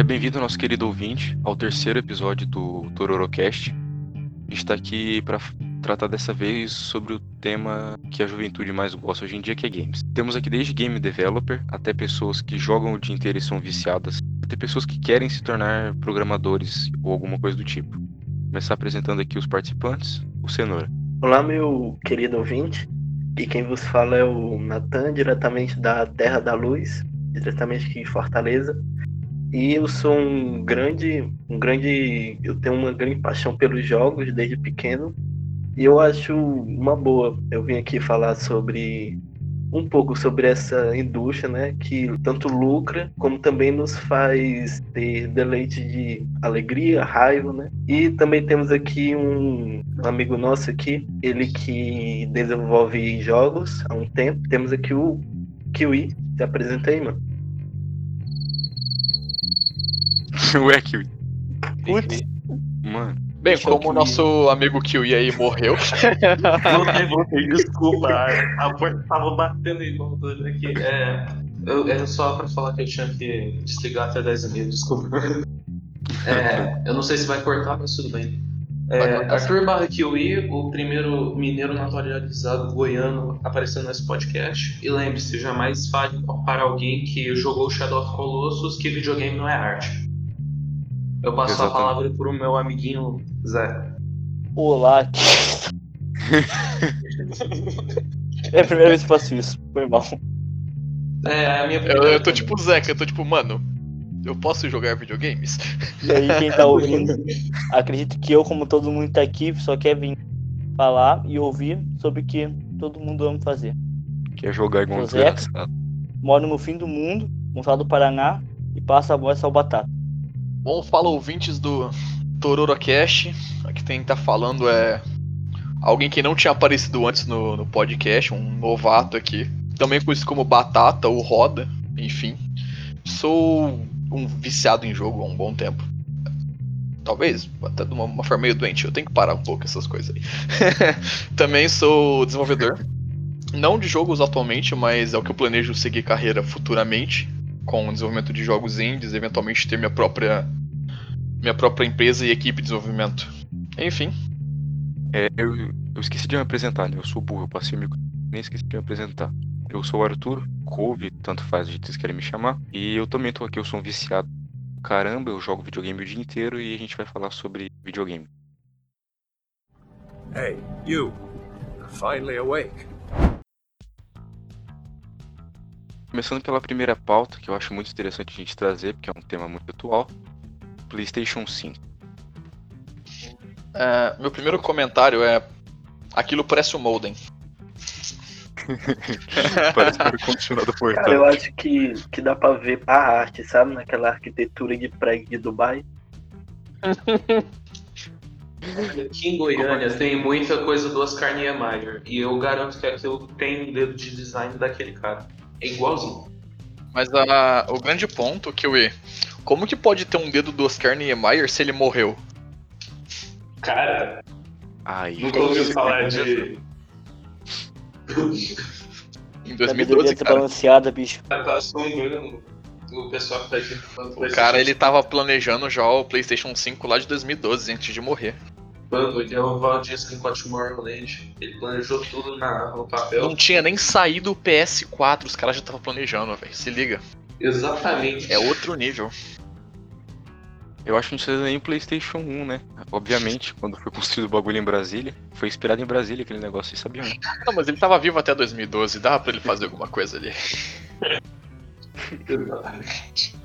Seja bem-vindo, nosso querido ouvinte, ao terceiro episódio do Tororocast. A gente está aqui para tratar dessa vez sobre o tema que a juventude mais gosta hoje em dia, que é games. Temos aqui desde game developer até pessoas que jogam o dia inteiro e são viciadas, até pessoas que querem se tornar programadores ou alguma coisa do tipo. Vou começar apresentando aqui os participantes, o Cenoura. Olá, meu querido ouvinte. E quem vos fala é o Natan, diretamente da Terra da Luz, diretamente aqui em Fortaleza. E eu sou um grande, um grande, eu tenho uma grande paixão pelos jogos desde pequeno. E eu acho uma boa eu vim aqui falar sobre um pouco sobre essa indústria, né, que tanto lucra como também nos faz ter deleite de alegria, raiva, né? E também temos aqui um amigo nosso aqui, ele que desenvolve jogos há um tempo. Temos aqui o Kiwi. Se apresenta aí, mano. Ué, Kiwi. Putz. Mano. Bem, Deixa como o nosso amigo Kiwi aí morreu, Voltei, voltei, desculpa. A porta tava batendo igual doido aqui. É, eu, é só pra falar que eu tinha que desligar até 10 e desculpa. É, eu não sei se vai cortar, mas tudo bem. É, Arthur Barra Kiwi, o primeiro mineiro naturalizado goiano aparecendo nesse podcast. E lembre-se, jamais fale para alguém que jogou Shadow of Colossus que videogame não é arte. Eu passo Exatamente. a palavra pro meu amiguinho Zé. Olá. é a primeira vez que faço isso. Foi mal. É, a minha eu, eu tô tipo o Zeca, eu tô tipo, mano, eu posso jogar videogames? E aí, quem tá ouvindo, acredito que eu, como todo mundo tá aqui, só quer vir falar e ouvir sobre o que todo mundo ama fazer. Quer jogar igual um desgraçado. Moro no fim do mundo, no estado do Paraná, e passa a voz ao Batata. Bom, fala ouvintes do Tororocast. Aqui quem tá falando é alguém que não tinha aparecido antes no, no podcast, um novato aqui. Também conhecido como Batata ou Roda, enfim. Sou um viciado em jogo há um bom tempo. Talvez, até de uma, uma forma meio doente. Eu tenho que parar um pouco essas coisas aí. Também sou desenvolvedor. Não de jogos atualmente, mas é o que eu planejo seguir carreira futuramente. Com o desenvolvimento de jogos indies, eventualmente ter minha própria minha própria empresa e equipe de desenvolvimento. Enfim, É, eu, eu esqueci de me apresentar, né? Eu sou burro, eu passei o micro, nem esqueci de me apresentar. Eu sou o Arthur, couve, tanto faz que vocês querem me chamar. E eu também tô aqui, eu sou um viciado. Caramba, eu jogo videogame o dia inteiro e a gente vai falar sobre videogame. Hey, you. Finally awake. Começando pela primeira pauta, que eu acho muito interessante a gente trazer, porque é um tema muito atual. PlayStation 5. é, meu primeiro comentário é. Aquilo parece um modem. Parece que foi continuado por Cara, eu acho que, que dá pra ver a arte, sabe? Naquela arquitetura de prédio de Dubai. Aqui em Goiânia tem muita coisa do Oscar Niemeyer. E eu garanto que aquilo tem um dedo de design daquele cara. É igualzinho. Mas a- o grande ponto, Kiwi, como que pode ter um dedo do Oscar Niemeyer se ele morreu? Cara, Aí, nunca ouviu falar de. Em Sabedoria 2012, cara. desbalanceada, bicho. Tá assombrando o pessoal que tá aqui O cara, ele tava planejando já o PlayStation 5 lá de 2012, antes de morrer. É o Walt Disney com a Tomorrowland, ele planejou tudo na, no papel. Não tinha nem saído o PS4, os caras já estavam planejando, velho. Se liga. Exatamente. É outro nível. eu acho que não precisa nem PlayStation 1, né? Obviamente, quando foi construído o bagulho em Brasília, foi inspirado em Brasília aquele negócio, vocês sabiam, né? Não, mas ele tava vivo até 2012, dava pra ele fazer alguma coisa ali. Exatamente.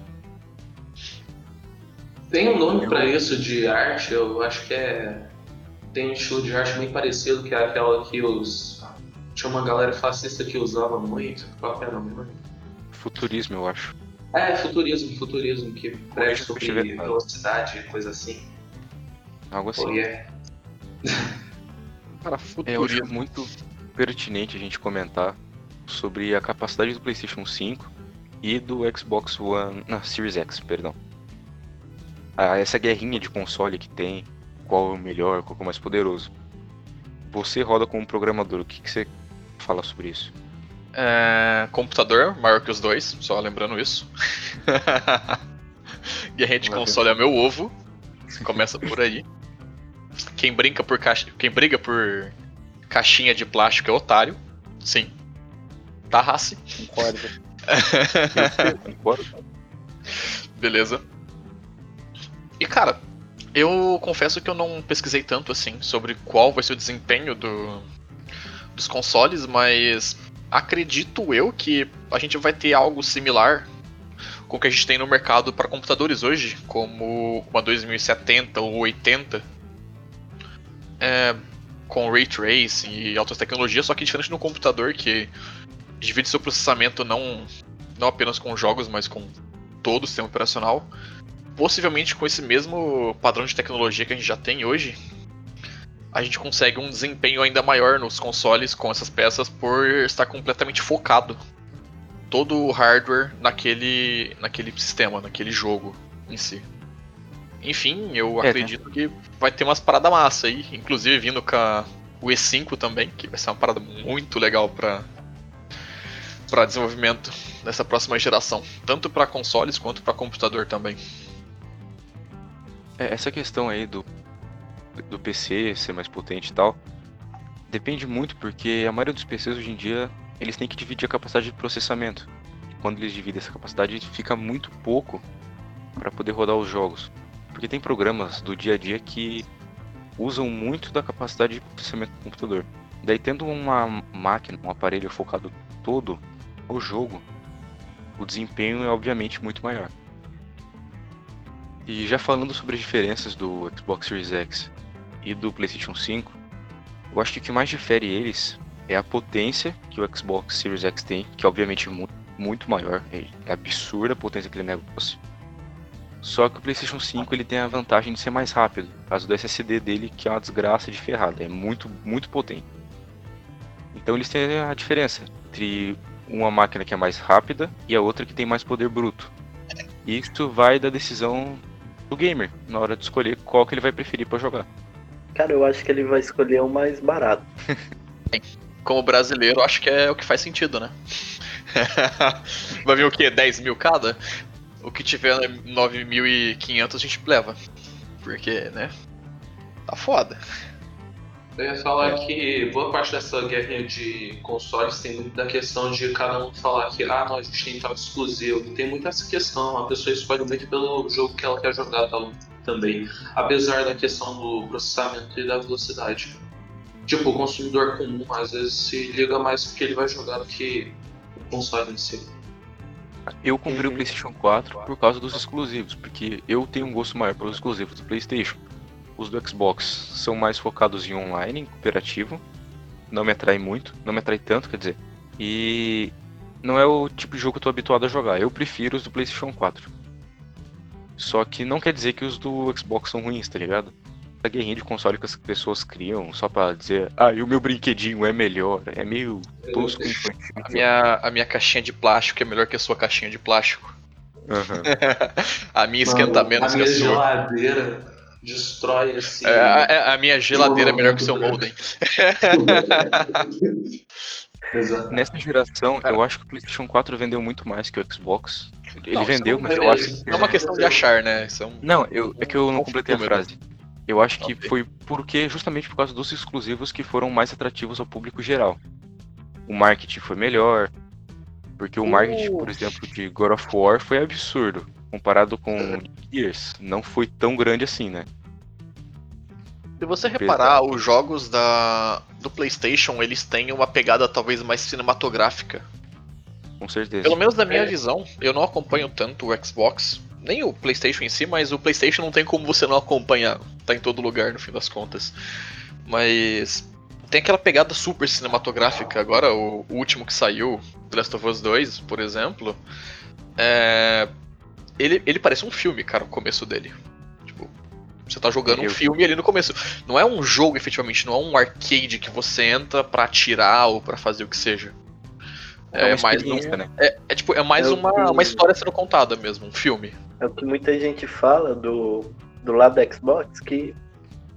Tem um nome pra isso de arte, eu acho que é. Tem um estilo de arte bem parecido, que é aquela que os. Tinha uma galera fascista que usava muito. Qual que era o nome? Futurismo, eu acho. É, futurismo, futurismo, que prega se eu sobre velocidade, coisa assim. Algo assim. Oh, yeah. Cara, É, eu acho futurismo. muito pertinente a gente comentar sobre a capacidade do PlayStation 5 e do Xbox One, na Series X, perdão. Ah, essa guerrinha de console que tem, qual é o melhor, qual é o mais poderoso. Você roda como programador, o que, que você fala sobre isso? É, computador, maior que os dois, só lembrando isso. Guerrinha de console é meu ovo. Começa por aí. Quem brinca por caixa, quem briga por caixinha de plástico é otário. Sim. Tá race. Concordo. Concordo. Beleza. E cara, eu confesso que eu não pesquisei tanto assim sobre qual vai ser o desempenho do, dos consoles, mas acredito eu que a gente vai ter algo similar com o que a gente tem no mercado para computadores hoje, como uma 2070 ou 80, é, com ray tracing e altas tecnologias, só que diferente no computador que divide seu processamento não, não apenas com jogos, mas com todo o sistema operacional. Possivelmente com esse mesmo padrão de tecnologia que a gente já tem hoje, a gente consegue um desempenho ainda maior nos consoles com essas peças por estar completamente focado todo o hardware naquele, naquele sistema, naquele jogo em si. Enfim, eu É, acredito que vai ter umas paradas massa aí, inclusive vindo com a- o E5 também, que vai ser uma parada muito legal para para desenvolvimento dessa próxima geração, tanto para consoles quanto para computador também. É, essa questão aí do, do PC ser mais potente e tal, depende muito porque a maioria dos PCs hoje em dia eles têm que dividir a capacidade de processamento. Quando eles dividem essa capacidade, fica muito pouco para poder rodar os jogos. Porque tem programas do dia a dia que usam muito da capacidade de processamento do computador. Daí tendo uma máquina, um aparelho focado todo no jogo, o desempenho é obviamente muito maior. E já falando sobre as diferenças do Xbox Series X e do PlayStation 5, eu acho que o que mais difere eles é a potência que o Xbox Series X tem, que obviamente é mu- muito maior, é é absurda a potência daquele negócio. Só que o PlayStation 5 ele tem a vantagem de ser mais rápido, causa do SSD dele, que é uma desgraça de ferrada, é muito, muito potente. Então eles têm a diferença entre uma máquina que é mais rápida e a outra que tem mais poder bruto. Isso vai da decisão do gamer na hora de escolher qual que ele vai preferir para jogar. Cara, eu acho que ele vai escolher o mais barato. Como brasileiro, acho que é o que faz sentido, né? Vai vir o quê? 10 mil cada? O que tiver 9.500 a gente leva. Porque, né? Tá foda. Eu ia falar que boa parte dessa guerra de consoles tem muito da questão de cada um falar que ah, não, a gente tem tal exclusivo. Tem muito essa questão, a pessoa escolhe muito pelo jogo que ela quer jogar tal, também. Apesar da questão do processamento e da velocidade. Tipo, o consumidor comum às vezes se liga mais porque ele vai jogar do que o console em si. Eu comprei o PlayStation 4 por causa dos exclusivos, porque eu tenho um gosto maior pelos exclusivos do PlayStation. Os do Xbox são mais focados em online, em cooperativo. Não me atrai muito, não me atrai tanto, quer dizer. E não é o tipo de jogo que eu tô habituado a jogar. Eu prefiro os do PlayStation 4. Só que não quer dizer que os do Xbox são ruins, tá ligado? A guerrinha de console que as pessoas criam só pra dizer, ah, e o meu brinquedinho é melhor. É meio tosco e infantil. A minha, a minha caixinha de plástico é melhor que a sua caixinha de plástico. Aham. a minha esquenta Mano, menos a que a minha sua. geladeira destrói assim. É, a, a minha geladeira é melhor que o seu modem. Exato. Nessa geração, eu acho que o PlayStation 4 vendeu muito mais que o Xbox. Ele Não, vendeu, mas eu é- acho que. É uma questão de achar, né? É um- Não, eu, é que eu não completei a frase. Eu acho que foi porque justamente por causa dos exclusivos que foram mais atrativos ao público geral. O marketing foi melhor, porque o marketing, por exemplo, de God of War foi absurdo. Comparado com Gears, não foi tão grande assim, né? Se você reparar, os jogos da, do PlayStation eles têm uma pegada talvez mais cinematográfica. Com certeza. Pelo menos na minha É. visão, eu não acompanho tanto o Xbox, nem o PlayStation em si, mas o PlayStation não tem como você não acompanhar. Tá em todo lugar no fim das contas. Mas tem aquela pegada super cinematográfica. Agora, o, o último que saiu, The Last of Us 2, por exemplo, é, ele, ele parece um filme, cara, o começo dele. Tipo, você tá jogando um Eu- filme ali no começo. Não é um jogo, efetivamente, não é um arcade que você entra pra atirar ou pra fazer o que seja. É, É, mais um, né? é, é tipo, é mais É uma, que- uma história sendo contada mesmo, um filme. É o que muita gente fala do, do lado da Xbox, que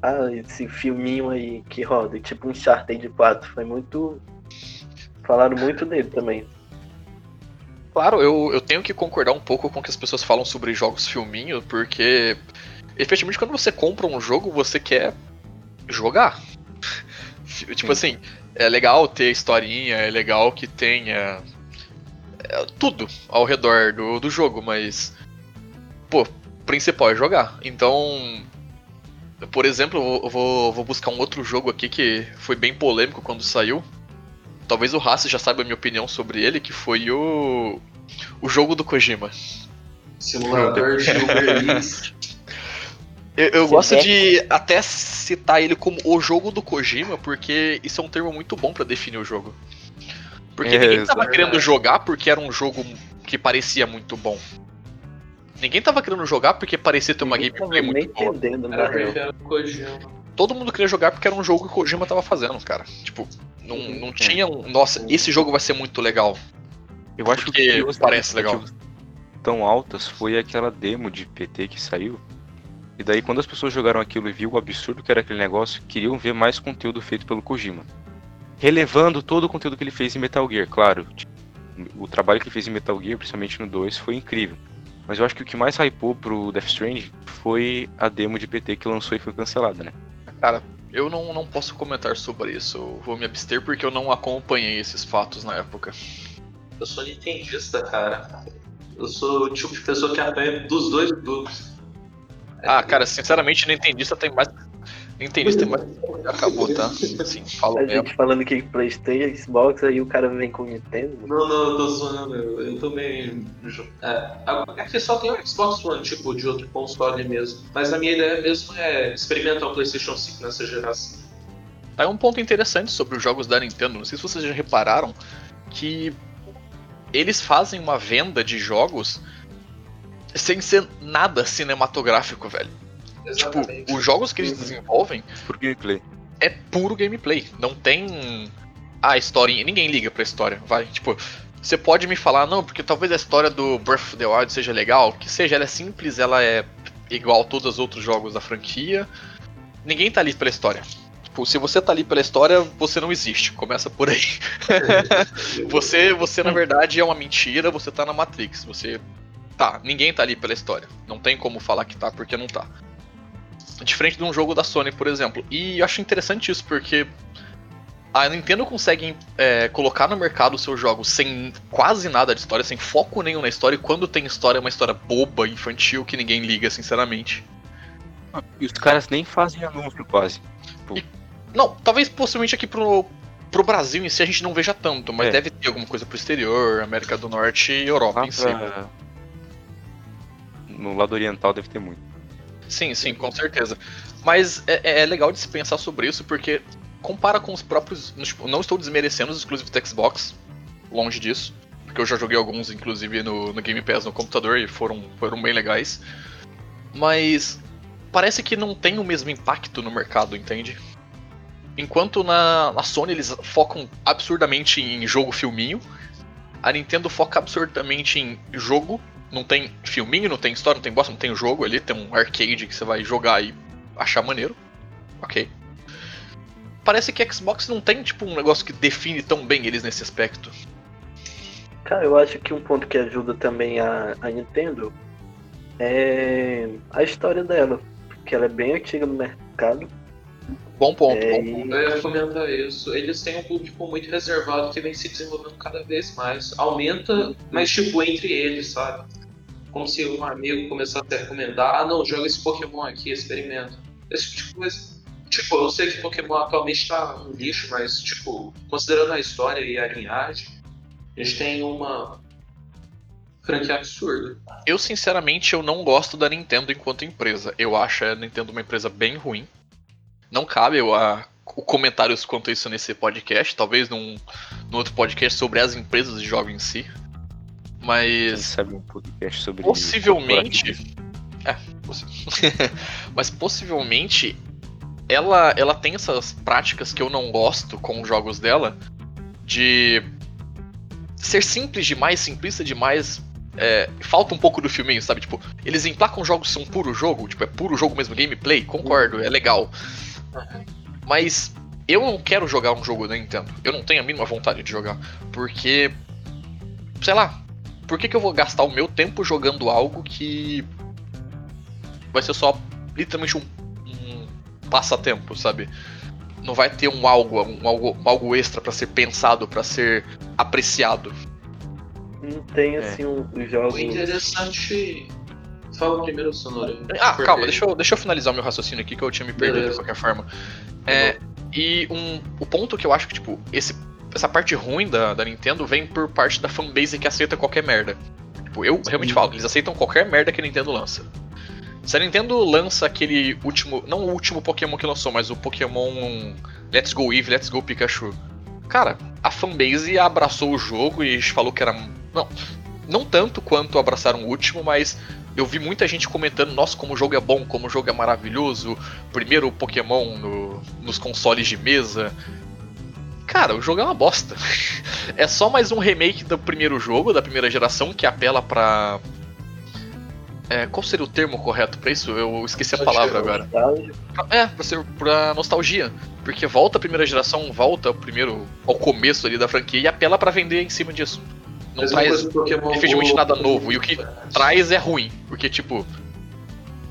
ah, esse filminho aí que roda, tipo um Uncharted 4, foi muito. Falaram muito dele também. Claro, eu, eu tenho que concordar um pouco com o que as pessoas falam sobre jogos filminho, porque efetivamente quando você compra um jogo, você quer jogar. tipo assim, é legal ter historinha, é legal que tenha é, tudo ao redor do, do jogo, mas pô, o principal é jogar. Então, por exemplo, eu vou, vou buscar um outro jogo aqui que foi bem polêmico quando saiu. Talvez o Haas já saiba a minha opinião sobre ele, que foi o o jogo do Kojima. Simulador de Uber. Eu, eu gosto vê? de até citar ele como o jogo do Kojima, porque isso é um termo muito bom pra definir o jogo. Porque É, ninguém tava exato. querendo jogar porque era um jogo que parecia muito bom. Ninguém tava querendo jogar porque parecia ter uma Ninguém gameplay muito boa. entendendo, na Era Kojima. Todo mundo queria jogar porque era um jogo que o Kojima tava fazendo, cara. Tipo, não, não tinha um. Nossa, esse jogo vai ser muito legal. Eu acho Porque que parece legal. tão altas foi aquela demo de PT que saiu. E daí quando as pessoas jogaram aquilo e viu o absurdo que era aquele negócio, queriam ver mais conteúdo feito pelo Kojima. Relevando todo o conteúdo que ele fez em Metal Gear, claro. O trabalho que ele fez em Metal Gear, principalmente no 2, foi incrível. Mas eu acho que o que mais hypou pro Death Stranding foi a demo de PT que lançou e foi cancelada, né? Cara, eu não, não posso comentar sobre isso. Eu vou me abster porque eu não acompanhei esses fatos na época. Eu sou nintendista, cara. Eu sou o tipo de pessoa que apanha dos dois grupos. Ah, cara, sinceramente, Nintendista tem mais. Nintendista tem mais. Acabou, tá? Sim, falo A mesmo. gente falando que Playstation, Xbox, aí o cara vem com Nintendo. Não, não, eu tô zoando, eu, eu também. É, agora- é que só tem o Xbox One, tipo, de outro console mesmo. Mas a minha ideia mesmo é experimentar o PlayStation 5 nessa geração. Aí um ponto interessante sobre os jogos da Nintendo, não sei se vocês já repararam, que eles fazem uma venda de jogos sem ser nada cinematográfico, velho. Tipo, os jogos que eles desenvolvem Por gameplay. é puro gameplay. Não tem a historinha. Ninguém liga pra história, vai. Tipo, você pode me falar, não, porque talvez a história do Breath of the Wild seja legal, que seja, ela é simples, ela é igual a todos os outros jogos da franquia. Ninguém tá ali pela história. Tipo, se você tá ali pela história, você não existe. Começa por aí. Você, você na verdade é uma mentira, você tá na Matrix. Você tá, ninguém tá ali pela história. Não tem como falar que tá porque não tá. Diferente de um jogo da Sony, por exemplo. E eu acho interessante isso porque a Nintendo consegue é, colocar no mercado os seus jogos sem quase nada de história, sem foco nenhum na história, e quando tem história é uma história boba, infantil, que ninguém liga, sinceramente. E os caras nem fazem anúncio quase. Não, talvez possivelmente aqui pro, pro Brasil em si a gente não veja tanto, mas É. deve ter alguma coisa pro exterior, América do Norte e Europa Lá em si. pra... No lado oriental deve ter muito. Sim, sim, com certeza. Mas é, é legal de se pensar sobre isso, porque compara com os próprios. Tipo, não estou desmerecendo os exclusivos do Xbox, longe disso. Porque eu já joguei alguns, inclusive, no, no Game Pass no computador e foram, foram bem legais. Mas parece que não tem o mesmo impacto no mercado, entende? Enquanto na, na Sony eles focam absurdamente em jogo filminho, a Nintendo foca absurdamente em jogo não tem filminho, não tem história, não tem bosta, não tem jogo ali, tem um arcade que você vai jogar e achar maneiro. Ok. Parece que Xbox não tem, tipo, um negócio que define tão bem eles nesse aspecto. Cara, eu acho que um ponto que ajuda também a, a Nintendo é a história dela. Porque ela é bem antiga no mercado. Bom ponto, É, bom ponto. Eu ia comentar isso. Eles têm um público muito reservado que vem se desenvolvendo cada vez mais. Aumenta, mas tipo, entre eles, sabe? Como se um amigo começasse a recomendar, ah não, joga esse Pokémon aqui, experimenta. Esse tipo de coisa. Tipo, eu sei que Pokémon atualmente tá um lixo, mas tipo, considerando a história e a linhagem, a gente tem uma franquia absurda. Eu, sinceramente, eu não gosto da Nintendo enquanto empresa. Eu acho a Nintendo uma empresa bem ruim. Não cabe a, o comentários quanto a isso nesse podcast. Talvez num, num outro podcast sobre as empresas de jogos em si. Quem Mas sabe um podcast sobre possivelmente. É, mas possivelmente ela, ela tem essas práticas que eu não gosto com os jogos dela de ser simples demais, simplista demais. é, falta um pouco do filminho, sabe? Tipo, eles emplacam jogos que são puro jogo, tipo, é puro jogo mesmo, gameplay, concordo, é legal. Mas eu não quero jogar um jogo da Nintendo. Eu não tenho a mínima vontade de jogar. Porque, sei lá, por que, que eu vou gastar o meu tempo jogando algo que vai ser só literalmente um, um passatempo, sabe? Não vai ter um algo, um algo, um algo extra para ser pensado, para ser apreciado. Não tem É. assim um, os jogos. O interessante. Fala primeiro, Sonora. Ah, Porque- calma, deixa eu, deixa eu finalizar o meu raciocínio aqui que eu tinha me perdido Beleza. de qualquer forma. É, e um, o ponto que eu acho que, tipo, esse, essa parte ruim da, da Nintendo vem por parte da fanbase que aceita qualquer merda. Tipo, eu realmente falo, eles aceitam qualquer merda que a Nintendo lança. Se a Nintendo lança aquele último. Não o último Pokémon que lançou, mas o Pokémon Let's Go Eevee, Let's Go Pikachu. Cara, a fanbase abraçou o jogo e falou que era. Não, não tanto quanto abraçaram o último, mas eu vi muita gente comentando, nossa, como o jogo é bom, como o jogo é maravilhoso. Primeiro Pokémon no- nos consoles de mesa. Cara, o jogo é uma bosta. É só mais um remake do primeiro jogo, da primeira geração, que apela pra. É, qual seria o termo correto pra isso? Eu esqueci a palavra agora. nostálgico. É, pra, ser, pra nostalgia. Porque volta a primeira geração, volta ao primeiro. ao começo ali da franquia e apela pra vender em cima disso. Não Mesma traz efetivamente nada novo. E o que traz é ruim. Porque, tipo.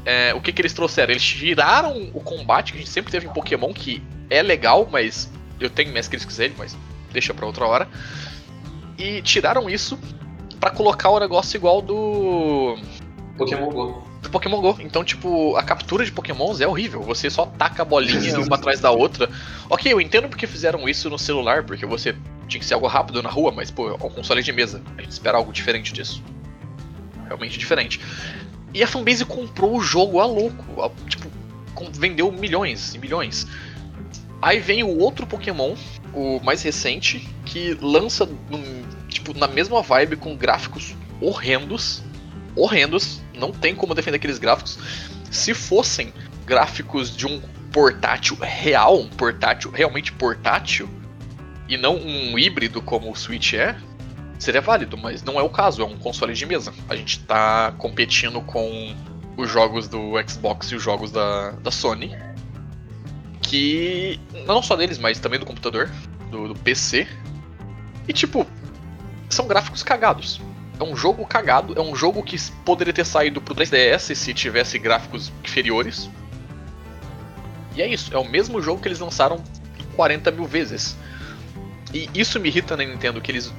é, o que, que eles trouxeram? Eles tiraram o combate que a gente sempre teve em Pokémon, que é legal, mas eu tenho minhas críticas a ele, mas deixa pra outra hora. E tiraram isso pra colocar o negócio igual do Pokémon Go. do Pokémon GO. Então, tipo, a captura de Pokémons é horrível. Você só taca a bolinha uma atrás da outra. Ok, eu entendo porque fizeram isso no celular, porque você tinha que ser algo rápido na rua, mas, pô, é um console de mesa. A gente espera algo diferente disso. Realmente diferente. E a fanbase comprou o jogo a louco. a- tipo, vendeu milhões e milhões. Aí vem o outro Pokémon, o mais recente, que lança num- tipo, na mesma vibe com gráficos horrendos. Horrendos. Não tem como defender aqueles gráficos. Se fossem gráficos de um portátil real, um portátil realmente portátil, e não um híbrido como o Switch é, seria válido, mas não é o caso, é um console de mesa. A gente tá competindo com os jogos do Xbox e os jogos da, da Sony, que não só deles, mas também do computador, do, do PC. E tipo, são gráficos cagados. É um jogo cagado, é um jogo que poderia ter saído pro 3DS se tivesse gráficos inferiores. E é isso, é o mesmo jogo que eles lançaram 40 mil vezes. E isso me irrita na Nintendo, que eles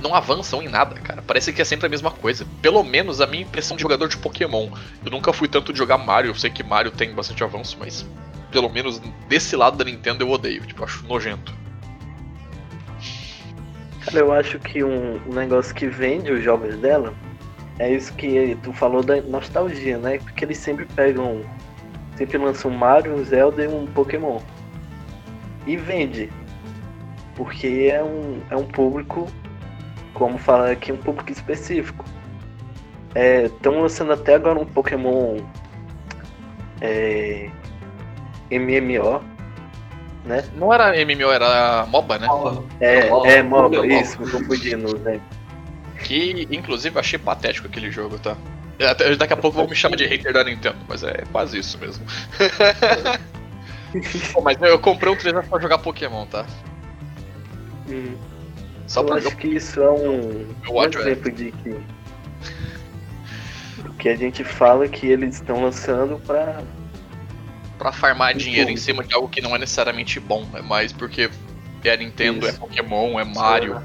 não avançam em nada, cara. Parece que é sempre a mesma coisa. Pelo menos a minha impressão de jogador de Pokémon. Eu nunca fui tanto de jogar Mario, eu sei que Mario tem bastante avanço, mas pelo menos desse lado da Nintendo eu odeio, tipo, eu acho nojento. Cara, eu acho que um, negócio que vende os jogos dela é isso que tu falou da nostalgia, né? Porque eles sempre pegam. Sempre lançam um Mario, um Zelda e um Pokémon. E vende. Porque é um, é um público, como fala aqui, um público específico. Estão lançando até agora um Pokémon é, MMO, né? Não era MMO, era MOBA, né? É, é MOBA, MOBA. isso, me confundindo, né? Que, inclusive, eu achei patético aquele jogo, tá? Até- Daqui a pouco vão me chamar de hater da Nintendo, mas é quase isso mesmo. Pô, mas eu comprei um 3 pra jogar Pokémon, tá? Hum. Só eu pra acho que isso é um, um é. exemplo de que o que a gente fala que eles estão lançando pra. pra farmar dinheiro em cima de algo que não é necessariamente bom. É mais porque é Nintendo, Isso. é Pokémon, é Mario.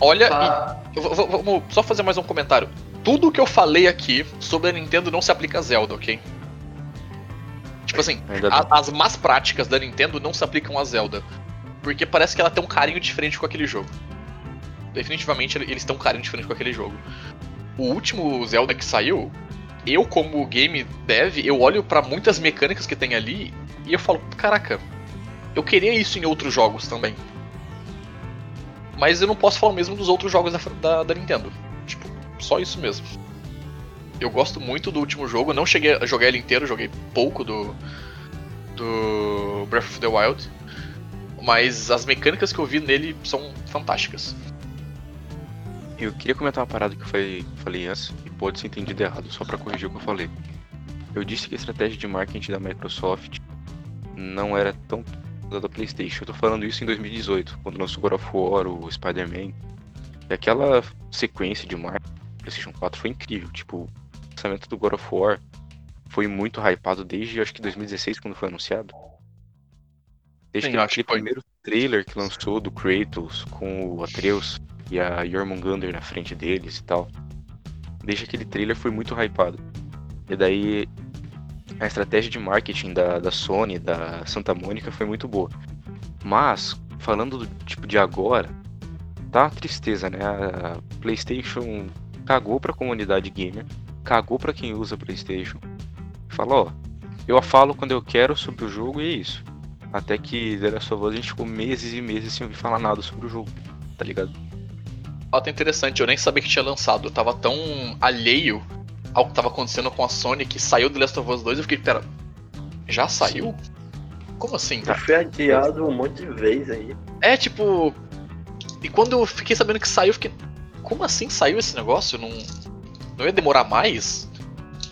Olha, Tá. e- vamos só fazer mais um comentário. Tudo que eu falei aqui sobre a Nintendo não se aplica a Zelda, ok? Tipo assim, a- as más práticas da Nintendo não se aplicam a Zelda. Porque parece que ela tem um carinho diferente com aquele jogo. Definitivamente eles têm um carinho diferente com aquele jogo. O último Zelda que saiu, eu como game dev, eu olho pra muitas mecânicas que tem ali e eu falo, caraca, eu queria isso em outros jogos também. Mas eu não posso falar o mesmo dos outros jogos da, da, da Nintendo. Tipo, só isso mesmo. Eu gosto muito do último jogo, não cheguei a jogar ele inteiro, joguei pouco do. do Breath of the Wild. Mas as mecânicas que eu vi nele são fantásticas. Eu queria comentar uma parada que eu falei, falei antes e pode ser entendido errado, só pra corrigir o que eu falei. Eu disse que a estratégia de marketing da Microsoft não era tão da PlayStation. Eu tô falando isso em 2018, quando lançou God of War, o Spider-Man. E aquela sequência de marketing do PlayStation 4 foi incrível. Tipo, o lançamento do God of War foi muito hypado desde acho que 2016, quando foi anunciado. Desde Sim, que aquele primeiro trailer que lançou do Kratos com o Atreus e a Jormungandr na frente deles e tal. Desde aquele trailer foi muito hypado. E daí a estratégia de marketing da, da Sony, da Santa Mônica foi muito boa. Mas, falando do tipo de agora, tá uma tristeza, né? A PlayStation cagou pra comunidade gamer, cagou pra quem usa PlayStation. Falou, ó, eu falo quando eu quero sobre o jogo e é isso. Até que The Last of Us a gente ficou meses e meses sem ouvir falar nada sobre o jogo, tá ligado? Fato interessante, eu nem sabia que tinha lançado. Eu tava tão alheio ao que tava acontecendo com a Sony que saiu do Last of Us 2 eu fiquei, pera, já saiu? Como assim? Já foi adiado um monte de vezes aí. É tipo. E quando eu fiquei sabendo que saiu, eu fiquei. Como assim saiu esse negócio? Não, não ia demorar mais?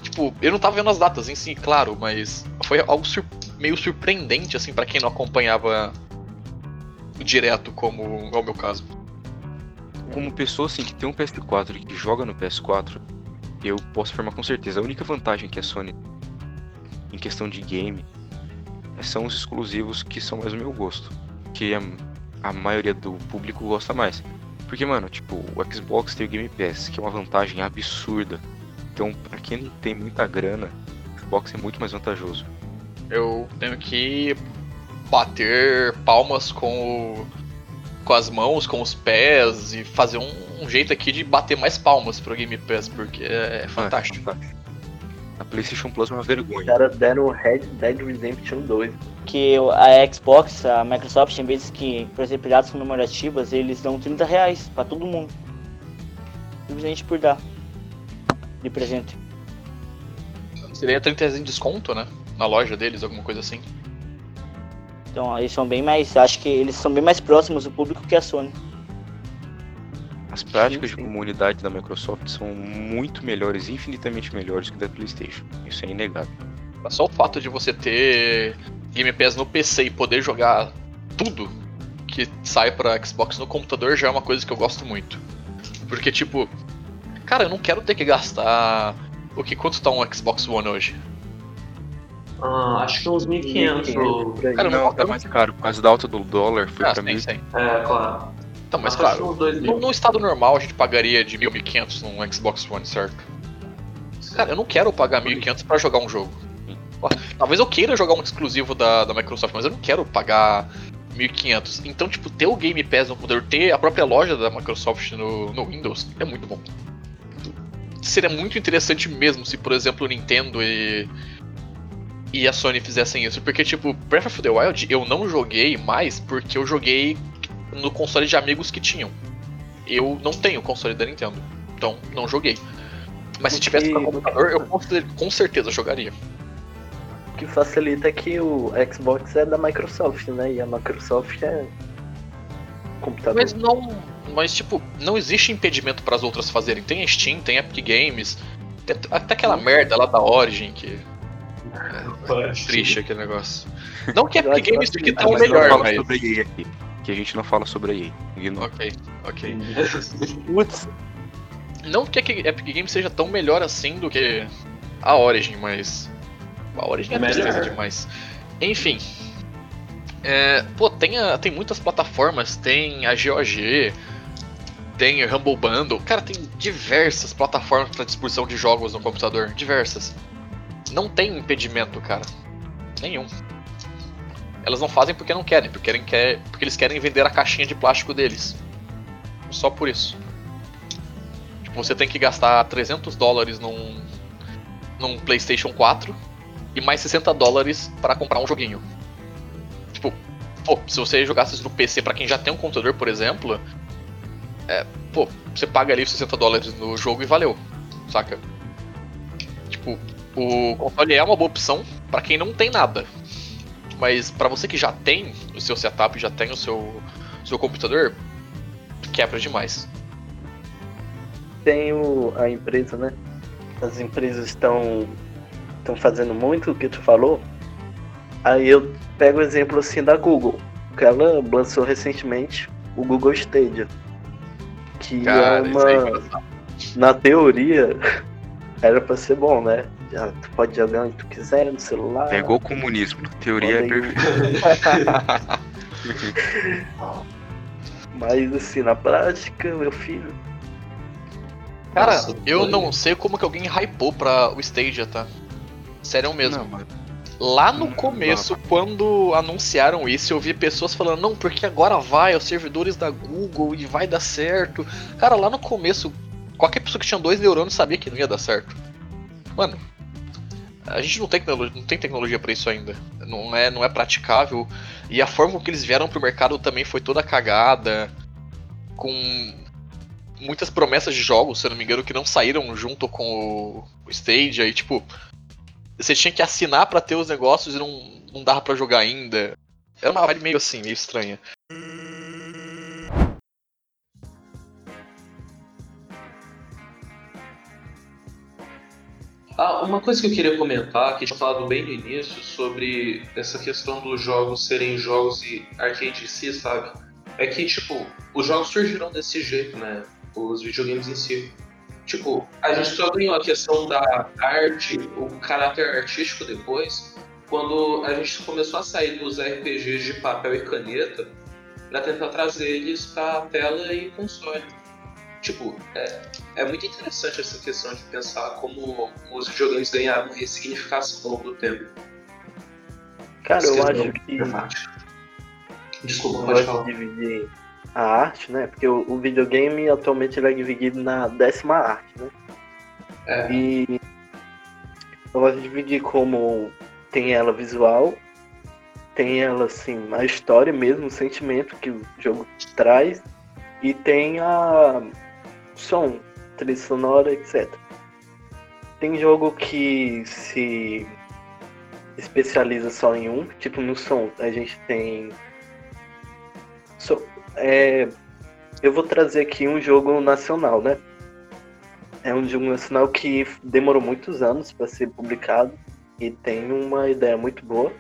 Tipo, eu não tava vendo as datas em si, claro, mas foi algo sur- meio surpreendente, assim, pra quem não acompanhava direto, como é o meu caso. Como pessoa assim que tem um PS4 e que joga no PS4, eu posso afirmar com certeza, a única vantagem que a Sony em questão de game são os exclusivos que são mais o meu gosto, que a, a maioria do público gosta mais. Porque, mano, tipo, o Xbox tem o Game Pass, que é uma vantagem absurda. Então, pra quem não tem muita grana, o Xbox é muito mais vantajoso. Eu tenho que bater palmas com o- com as mãos, com os pés e fazer um, um jeito aqui de bater mais palmas pro Game Pass, porque é fantástico. A PlayStation Plus é uma vergonha. Os caras deram o Red Dead Redemption 2. que a Xbox, a Microsoft, em vez que, por exemplo, datas comemorativas, eles dão 30 reais pra todo mundo. Simplesmente por dar. De presente. Seria 30 de desconto, né? Na loja deles, alguma coisa assim. Então, eles são bem mais. Acho que eles são bem mais próximos do público que a Sony. As práticas Sim, de sim. comunidade da Microsoft são muito melhores, infinitamente melhores que da PlayStation. Isso é inegável. Só o fato de você ter Game Pass no PC e poder jogar tudo que sai pra Xbox no computador já é uma coisa que eu gosto muito. Porque, tipo, cara, eu não quero ter que gastar. O que? Quanto tá um Xbox One hoje? Ah, acho que uns 1.500. ou-. Cara, não- Não, tá mais caro. Por causa da alta do dólar, foi Ah, pra sim. É, claro. Então, mas claro, que uns 2 num, mil. num estado normal a gente pagaria de 1.500 num Xbox One, certo? Cara, eu não quero pagar 1.500 pra jogar um jogo. Talvez eu queira jogar um exclusivo da, da Microsoft, mas eu não quero pagar 1.500. Então, tipo, ter o Game Pass no computador, ter a própria loja da Microsoft no, no Windows, é muito bom. Seria muito interessante mesmo se, por exemplo, o Nintendo e, e a Sony fizessem isso. Porque, tipo, Breath of the Wild eu não joguei mais porque eu joguei no console de amigos que tinham. Eu não tenho console da Nintendo, então não joguei. Mas se tivesse pra computador, eu com cer- com certeza jogaria. O que facilita é que o Xbox é da Microsoft, né? E a Microsoft é computador. Mas não. Mas tipo, não existe impedimento para as outras fazerem. Tem a Steam, tem Epic Games, até aquela merda lá da Origin que. Triste aquele negócio. Não que Epic Games que fique tão melhor, mas. sobre EA aqui. Que a gente não fala sobre a EA. Ignora. Ok, ok. Putz, Não que a Epic Games seja tão melhor assim do que a Origin, mas. A Origin é tristeza demais. Enfim. É, pô, tem, a- tem muitas plataformas, tem a GOG, tem Humble Bundle. Cara, tem diversas plataformas para disposição de jogos no computador. Diversas. Não tem impedimento, cara. Nenhum. Elas não fazem porque não querem, porque, querem quer, porque eles querem vender a caixinha de plástico deles. Só por isso. Tipo, você tem que gastar 300 dólares num, num PlayStation 4 e mais 60 dólares para comprar um joguinho. Tipo, pô, se você jogasse isso no PC pra quem já tem um computador, por exemplo, é, pô, você paga ali os 60 dólares no jogo e valeu, saca? Tipo, o console é uma boa opção pra quem não tem nada. Mas pra você que já tem o seu setup, já tem o seu, seu computador, quebra demais. Tem o, a empresa, né? As empresas estão estão fazendo muito o que tu falou. Aí eu pego o exemplo assim da Google, que ela lançou recentemente o Google Stadia. Que Cara, é aí é uma. Na teoria, era pra ser bom, né? Tu pode jogar onde tu quiser, no celular. Igual o comunismo. Teoria é perfeita. Mas assim, na prática, meu filho. Cara, Nossa, eu foi. não sei como que alguém hypou pra o Stadia, tá? Sério mesmo. Não, mano. Lá no Não, começo, quando anunciaram isso, eu vi pessoas falando, não, porque agora vai aos servidores da Google e vai dar certo. Cara, lá no começo, qualquer pessoa que tinha dois neurônios sabia que não ia dar certo. Mano, a gente não tem, tecnologia, não tem tecnologia pra isso ainda. Não é, não é praticável. E a forma que eles vieram pro mercado também foi toda cagada. Com muitas promessas de jogos, se eu não me engano, que não saíram junto com o, o Stadia. E tipo, você tinha que assinar pra ter os negócios e não, não dava pra jogar ainda. Era uma vibe meio assim, meio estranha. Ah, uma coisa que eu queria comentar, que tinha falado bem no início, sobre essa questão dos jogos serem jogos e arcade em si, sabe? É que, tipo, os jogos surgiram desse jeito, né? Os videogames em si. Tipo, a gente só ganhou a questão da arte, o caráter artístico depois, quando a gente começou a sair dos RPGs de papel e caneta pra tentar trazer eles pra tela e console. Tipo, é, é muito interessante essa questão de pensar como os videogames ganharam ressignificação ao longo do tempo. Cara, eu acho que. Desculpa, Eu pode falar. dividir a arte, né? Porque o, o videogame atualmente ele é dividido na décima arte, né? É, E eu gosto de dividir como tem ela visual, tem ela assim, a história mesmo, o sentimento que o jogo traz, e tem a som, trilha sonora, etc. Tem jogo que se especializa só em um, tipo no som, a gente tem. So- é, eu vou trazer aqui um jogo nacional, né? É um jogo nacional que demorou muitos anos para ser publicado e tem uma ideia muito boa.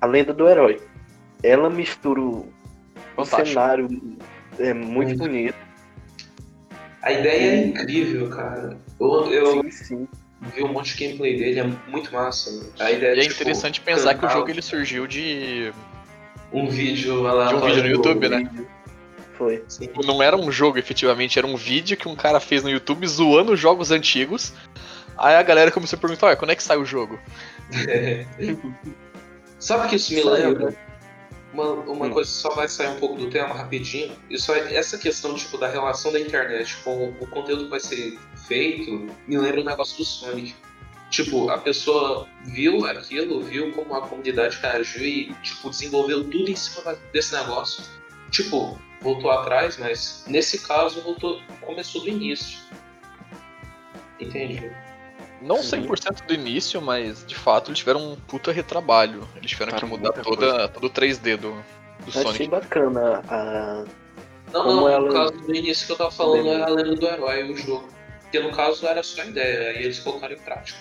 A Lenda do Herói. Ela mistura o o Fantástico. cenário é muito Muito. bonito. A ideia é incrível, cara. Eu, eu Sim, sim. vi um monte de gameplay dele, é muito massa. A ideia E é tipo, interessante pensar que o cantar jogo ele surgiu de. Um vídeo De aleatório um vídeo no do- YouTube, né? Foi. Sim. Não era um jogo efetivamente, era um vídeo que um cara fez no YouTube zoando jogos antigos. Aí a galera começou a perguntar, quando é que sai o jogo? Sabe o que isso me Saiu, lembra? Uma, uma Hum. coisa que só vai sair um pouco do tema rapidinho. Isso é, essa questão tipo, da relação da internet com o conteúdo que vai ser feito me lembra o negócio do Sonic. Tipo, a pessoa viu aquilo, viu como a comunidade reagiu e tipo, desenvolveu tudo em cima desse negócio. Tipo, voltou atrás, mas nesse caso voltou, começou do início. Entende? Não Sim. 100% do início, mas de fato eles tiveram um puta retrabalho. Eles tiveram Cara, que mudar toda, todo o 3D do, do Eu achei Sonic. bacana a. Não, Como não, ela- no caso do início que eu tava falando era a lenda do herói, o jogo. Porque no caso era só ideia, e eles colocaram em prática.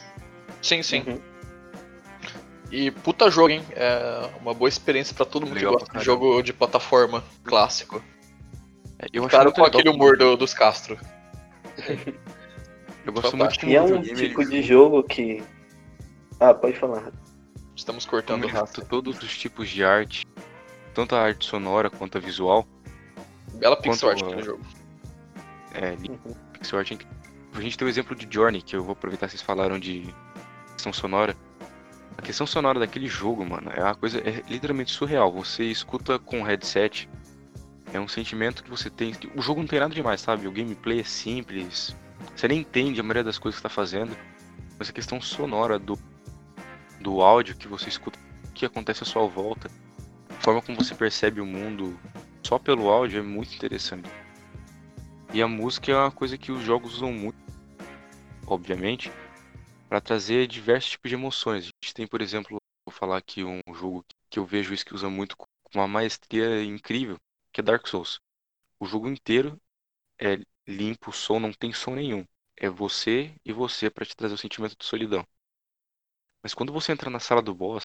Sim, sim. Uhum. E puta jogo, hein? É uma boa experiência pra todo mundo Legal que gosta de jogo de plataforma clássico. É, Eu acho Claro, com legal aquele humor do- dos Castro. Eu gosto muito fantástico. como E é um videogame, tipo de jogo que. Ah, pode falar. Estamos cortando ele o rastro. junta todos os tipos de arte, tanto a arte sonora quanto a visual, Bela pixel art aquele jogo. é, li- pixel art é. A gente tem o exemplo de Journey, que eu vou aproveitar que vocês falaram de questão sonora. A questão sonora daquele jogo, mano, é uma coisa é literalmente surreal. Você escuta com o headset, é um sentimento que você tem. O jogo não tem nada demais, sabe? O gameplay é simples, você nem entende a maioria das coisas que está fazendo, mas a questão sonora do, do áudio que você escuta, o que acontece à sua volta, a forma como você percebe o mundo só pelo áudio é muito interessante. E a música é uma coisa que os jogos usam muito, obviamente, para trazer diversos tipos de emoções. A gente tem, por exemplo, vou falar aqui um jogo que eu vejo isso que usa muito com uma maestria incrível, que é Dark Souls. O jogo inteiro é limpo, o som não tem som nenhum. É você e você para te trazer o sentimento de solidão. Mas quando você entra na sala do boss,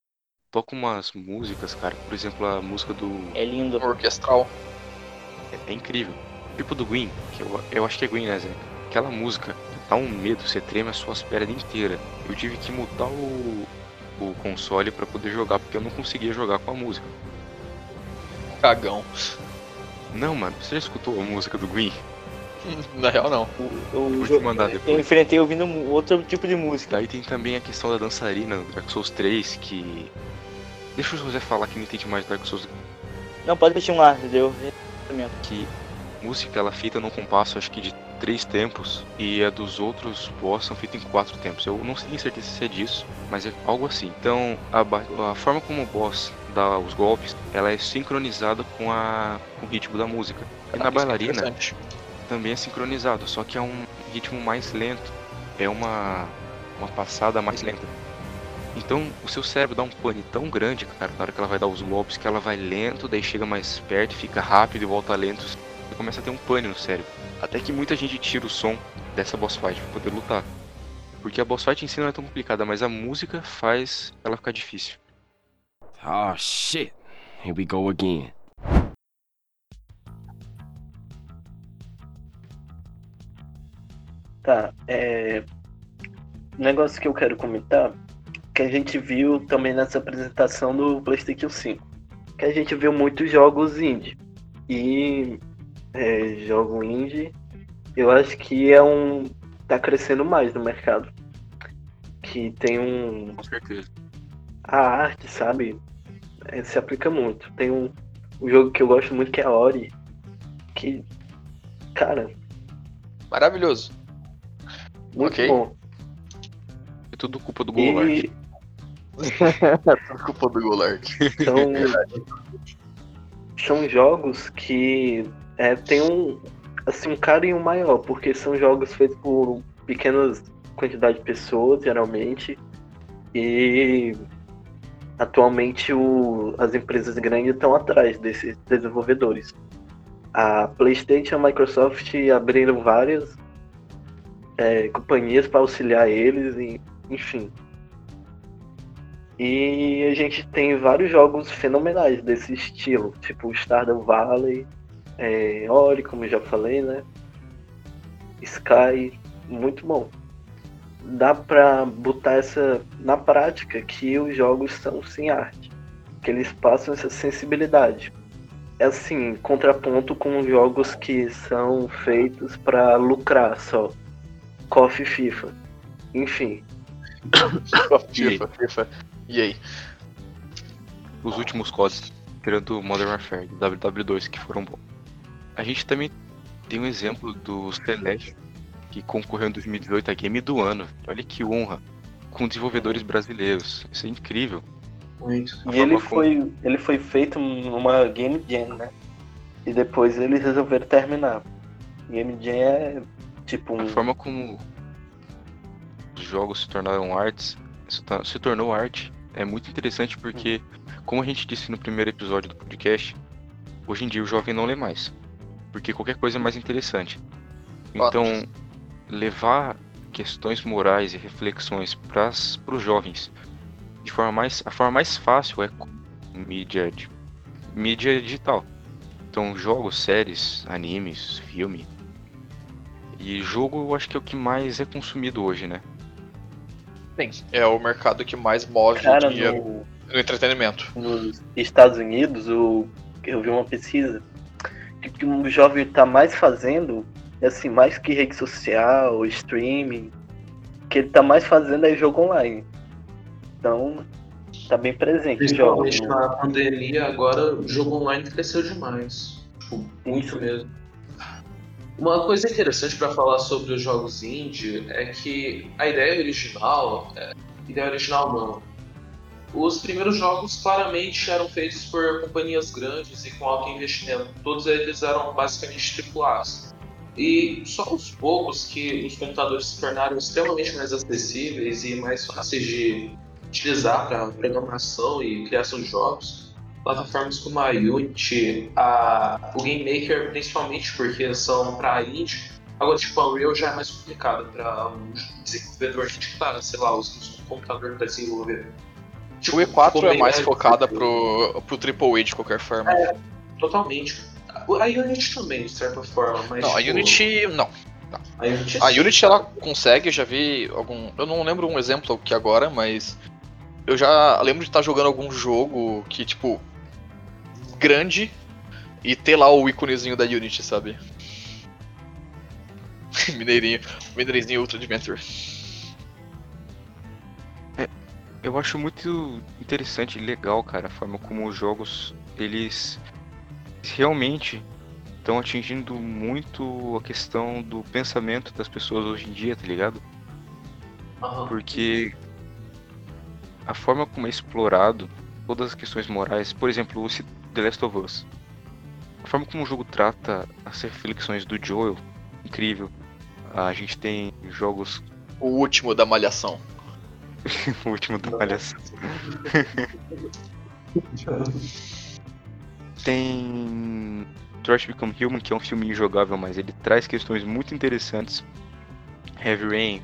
toca umas músicas, cara, por exemplo, a música do É lindo. Orquestral. é, é incrível. Tipo do Green, que eu, eu acho que é Green, né, Zé? Aquela música dá um medo, você treme as suas pernas inteiras. Eu tive que mutar o, o console pra poder jogar, porque eu não conseguia jogar com a música. Cagão. Não, mano, você já escutou a música do Green? Na real, não. Eu, Vou te mandar depois. eu enfrentei ouvindo outro tipo de música. Daí tem também a questão da dançarina do Dark Souls 3, que. Deixa o José falar que não entende mais Dark Souls Não, pode continuar, entendeu? que música ela é feita num compasso acho que de três tempos e a dos outros boss são feitas em quatro tempos. Eu não tenho certeza se é disso, mas é algo assim. Então a, a forma como o boss dá os golpes, ela é sincronizada com, a, com o ritmo da música. E na Isso é bailarina interessante. Também é sincronizado, só que é um ritmo mais lento. É uma, uma passada mais lenta. Então o seu cérebro dá um pane tão grande, cara, na hora que ela vai dar os golpes, que ela vai lento, daí chega mais perto, fica rápido e volta lento. Você começa a ter um pane no cérebro. Até que muita gente tira o som dessa boss fight pra poder lutar. Porque a boss fight em si não é tão complicada, mas a música faz ela ficar difícil. Oh shit. Here we go again. Tá, é. Negócio que eu quero comentar, que a gente viu também nessa apresentação do PlayStation 5. Que a gente viu muitos jogos indie. E é, jogo indie, eu acho que é um. tá crescendo mais no mercado. Que tem um. Com certeza. A arte, sabe? é, se aplica muito. Tem um, um jogo que eu gosto muito que é Ori. Que. Cara, Maravilhoso. Muito Ok. bom. É tudo culpa do Golart. E Por culpa do Golart. são, são jogos que é, tem um, assim, um carinho maior, porque são jogos feitos por pequenas quantidades de pessoas, geralmente, e atualmente o, as empresas grandes estão atrás desses desenvolvedores. A PlayStation e a Microsoft abriram várias é, companhias para auxiliar eles, e, enfim. E a gente tem vários jogos fenomenais desse estilo, tipo Stardew Valley, é, Ori, como já falei, né? Sky, muito bom. Dá pra botar essa na prática que os jogos são sem arte, que eles passam essa sensibilidade. É assim, contraponto com jogos que são feitos pra lucrar só. Coffee FIFA. Enfim, FIFA, FIFA. E aí? Os últimos CODs, tirando Modern Warfare, WW2, que foram bons. A gente também tem um exemplo do Celeste, que concorreu em 2018 a Game do Ano. Olha que honra. Com desenvolvedores brasileiros. Isso é incrível. Muito. E ele forma como- foi, ele foi feito numa Game Jam, né? E depois eles resolveram terminar. Game Jam é tipo um. A forma como os jogos se tornaram artes, se tor- se tornou arte, é muito interessante porque, como a gente disse no primeiro episódio do podcast, hoje em dia o jovem não lê mais. Porque qualquer coisa é mais interessante. Então, levar questões morais e reflexões para os jovens de forma mais a forma mais fácil é com mídia de, mídia digital então jogos séries animes filme e jogo eu acho que é o que mais é consumido hoje né Sim, é o mercado que mais move Cara, dinheiro no, no entretenimento. nos Estados Unidos, o, eu vi uma pesquisa que o que o jovem tá mais fazendo, é assim, mais que rede social, streaming, o que ele tá mais fazendo é jogo online. Então, tá bem presente jogos. Principalmente na pandemia, agora o jogo online cresceu demais. Tipo, muito mesmo. Uma coisa interessante para falar sobre os jogos indie é que a ideia original, é, ideia original não. Os primeiros jogos claramente eram feitos por companhias grandes e com alto investimento. Todos eles eram basicamente AAAs. E só aos poucos que os computadores se tornaram extremamente mais acessíveis e mais fáceis de utilizar para programação e criação de jogos. Plataformas como a Unity, a, o Game Maker, principalmente porque são para indie. Agora, tipo, a Unreal já é mais complicada para um desenvolvedor que tá, sei lá, usa um computador para desenvolver. Tipo, O E4 ficou é mais focada porque- pro, pro AAA de qualquer forma. Totalmente. a Unity também, de certa forma, mas. Não, a tipo, Unity. Não. A Unity, A Unity ela consegue, eu já vi algum. Eu não lembro um exemplo aqui agora, mas. Eu já lembro de estar jogando algum jogo que, tipo. Grande e ter lá o íconezinho da Unity, sabe? Mineirinho. Mineirinho Ultra Adventure. Eu acho muito interessante e legal, cara, a forma como os jogos eles realmente estão atingindo muito a questão do pensamento das pessoas hoje em dia, tá ligado? Porque a forma como é explorado todas as questões morais, por exemplo, o The Last of Us. A forma como o jogo trata as reflexões do Joel, incrível. A gente tem jogos, O último da Malhação. o último do Palhaço. Tem Detroit Become Human, que é um filme injogável, mas ele traz questões muito interessantes. Heavy Rain.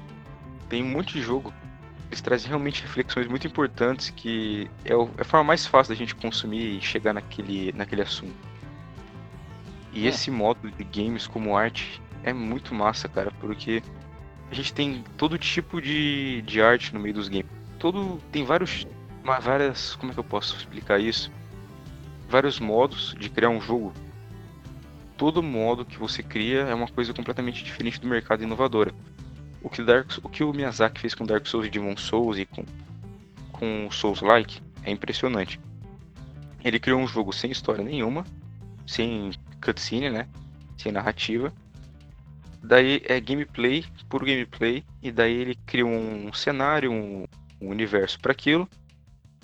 Tem um monte de jogo. Eles trazem realmente reflexões muito importantes que é, é a forma mais fácil da gente consumir e chegar naquele, naquele assunto. E É. esse modo de games como arte é muito massa, cara, porque a gente tem todo tipo de, de arte no meio dos games. Todo tem vários várias, como é que eu posso explicar isso? Vários modos de criar um jogo. Todo modo que você cria é uma coisa completamente diferente do mercado inovadora. O que, o Dark, o que o Miyazaki fez com Dark Souls e Demon Souls e com, com Souls-like é impressionante. Ele criou um jogo sem história nenhuma, sem cutscene, né? Sem narrativa. Daí é gameplay, puro gameplay, e daí ele cria um cenário, um, um universo para aquilo.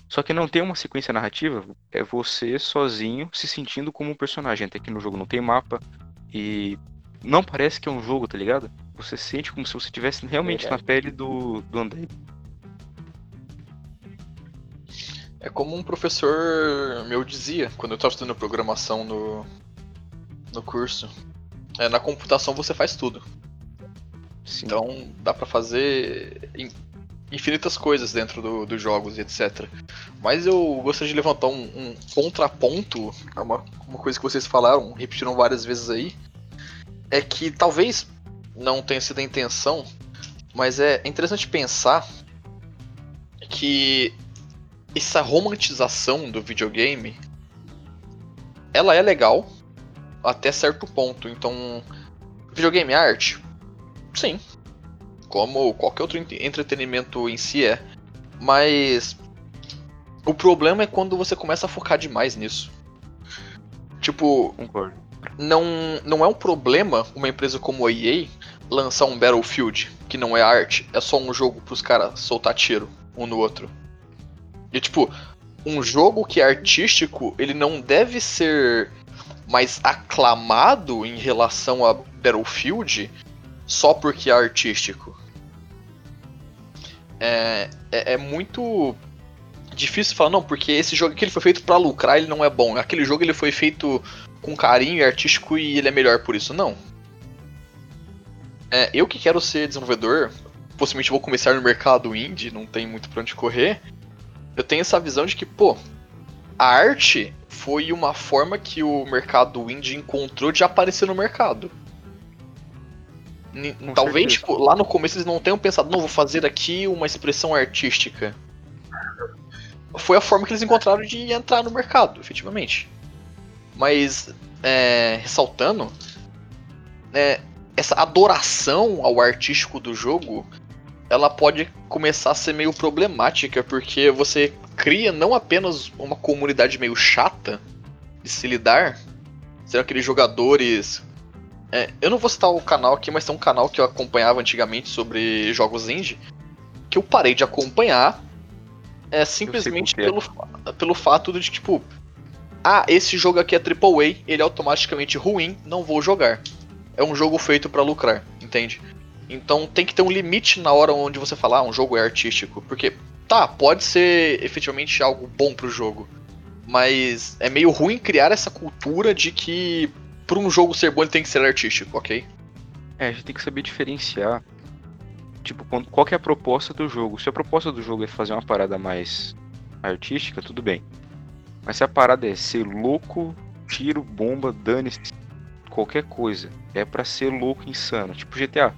Só que não tem uma sequência narrativa, é você sozinho se sentindo como um personagem, até que no jogo não tem mapa e não parece que é um jogo, tá ligado? Você sente como se você estivesse realmente na pele do, do André. É como um professor meu dizia quando eu estava estudando programação no, no curso. É, na computação você faz tudo. Sim. Então dá pra fazer in- infinitas coisas dentro do- dos jogos e etc. Mas eu gostaria de levantar um, um contraponto a uma, uma coisa que vocês falaram, repetiram várias vezes aí. É que talvez não tenha sido a intenção, mas é interessante pensar que essa romantização do videogame ela é legal até certo ponto. Então, videogame é arte? Sim. Como qualquer outro ent- entretenimento em si é. Mas o problema é quando você começa a focar demais nisso. Tipo, Concordo. não, não é um problema uma empresa como a EA lançar um Battlefield, que não é arte, é só um jogo pros caras soltar tiro um no outro. E tipo, um jogo que é artístico, ele não deve ser mais aclamado em relação a Battlefield só porque é artístico. É, é, é muito difícil falar, não, porque esse jogo aqui ele foi feito pra lucrar, ele não é bom. Aquele jogo ele foi feito com carinho e artístico e ele é melhor por isso. Não. É, eu que quero ser desenvolvedor, possivelmente vou começar no mercado indie, não tem muito pra onde correr. Eu tenho essa visão de que, pô, a arte foi uma forma que o mercado indie encontrou de aparecer no mercado. Com Talvez, tipo, lá no começo eles não tenham pensado, não, vou fazer aqui uma expressão artística. Foi a forma que eles encontraram de entrar no mercado, efetivamente. Mas, é, ressaltando, é, essa adoração ao artístico do jogo, ela pode começar a ser meio problemática, porque você cria não apenas uma comunidade meio chata de se lidar, serão aqueles jogadores. é, eu não vou citar o canal aqui, mas tem um canal que eu acompanhava antigamente sobre jogos indie, que eu parei de acompanhar é simplesmente pelo, pelo fato de, tipo, ah, esse jogo aqui é AAA, ele é automaticamente ruim, não vou jogar. É um jogo feito pra lucrar, entende? Então tem que ter um limite na hora onde você falar, ah, um jogo é artístico, porque tá, pode ser efetivamente algo bom pro jogo, mas é meio ruim criar essa cultura de que por um jogo ser bom ele tem que ser artístico, ok? É, a gente tem que saber diferenciar. Tipo, qual que é a proposta do jogo? Se a proposta do jogo é fazer uma parada mais artística, tudo bem. Mas se a parada é ser louco tiro, bomba, dane-se. Qualquer coisa. É pra ser louco, insano. Tipo GTA.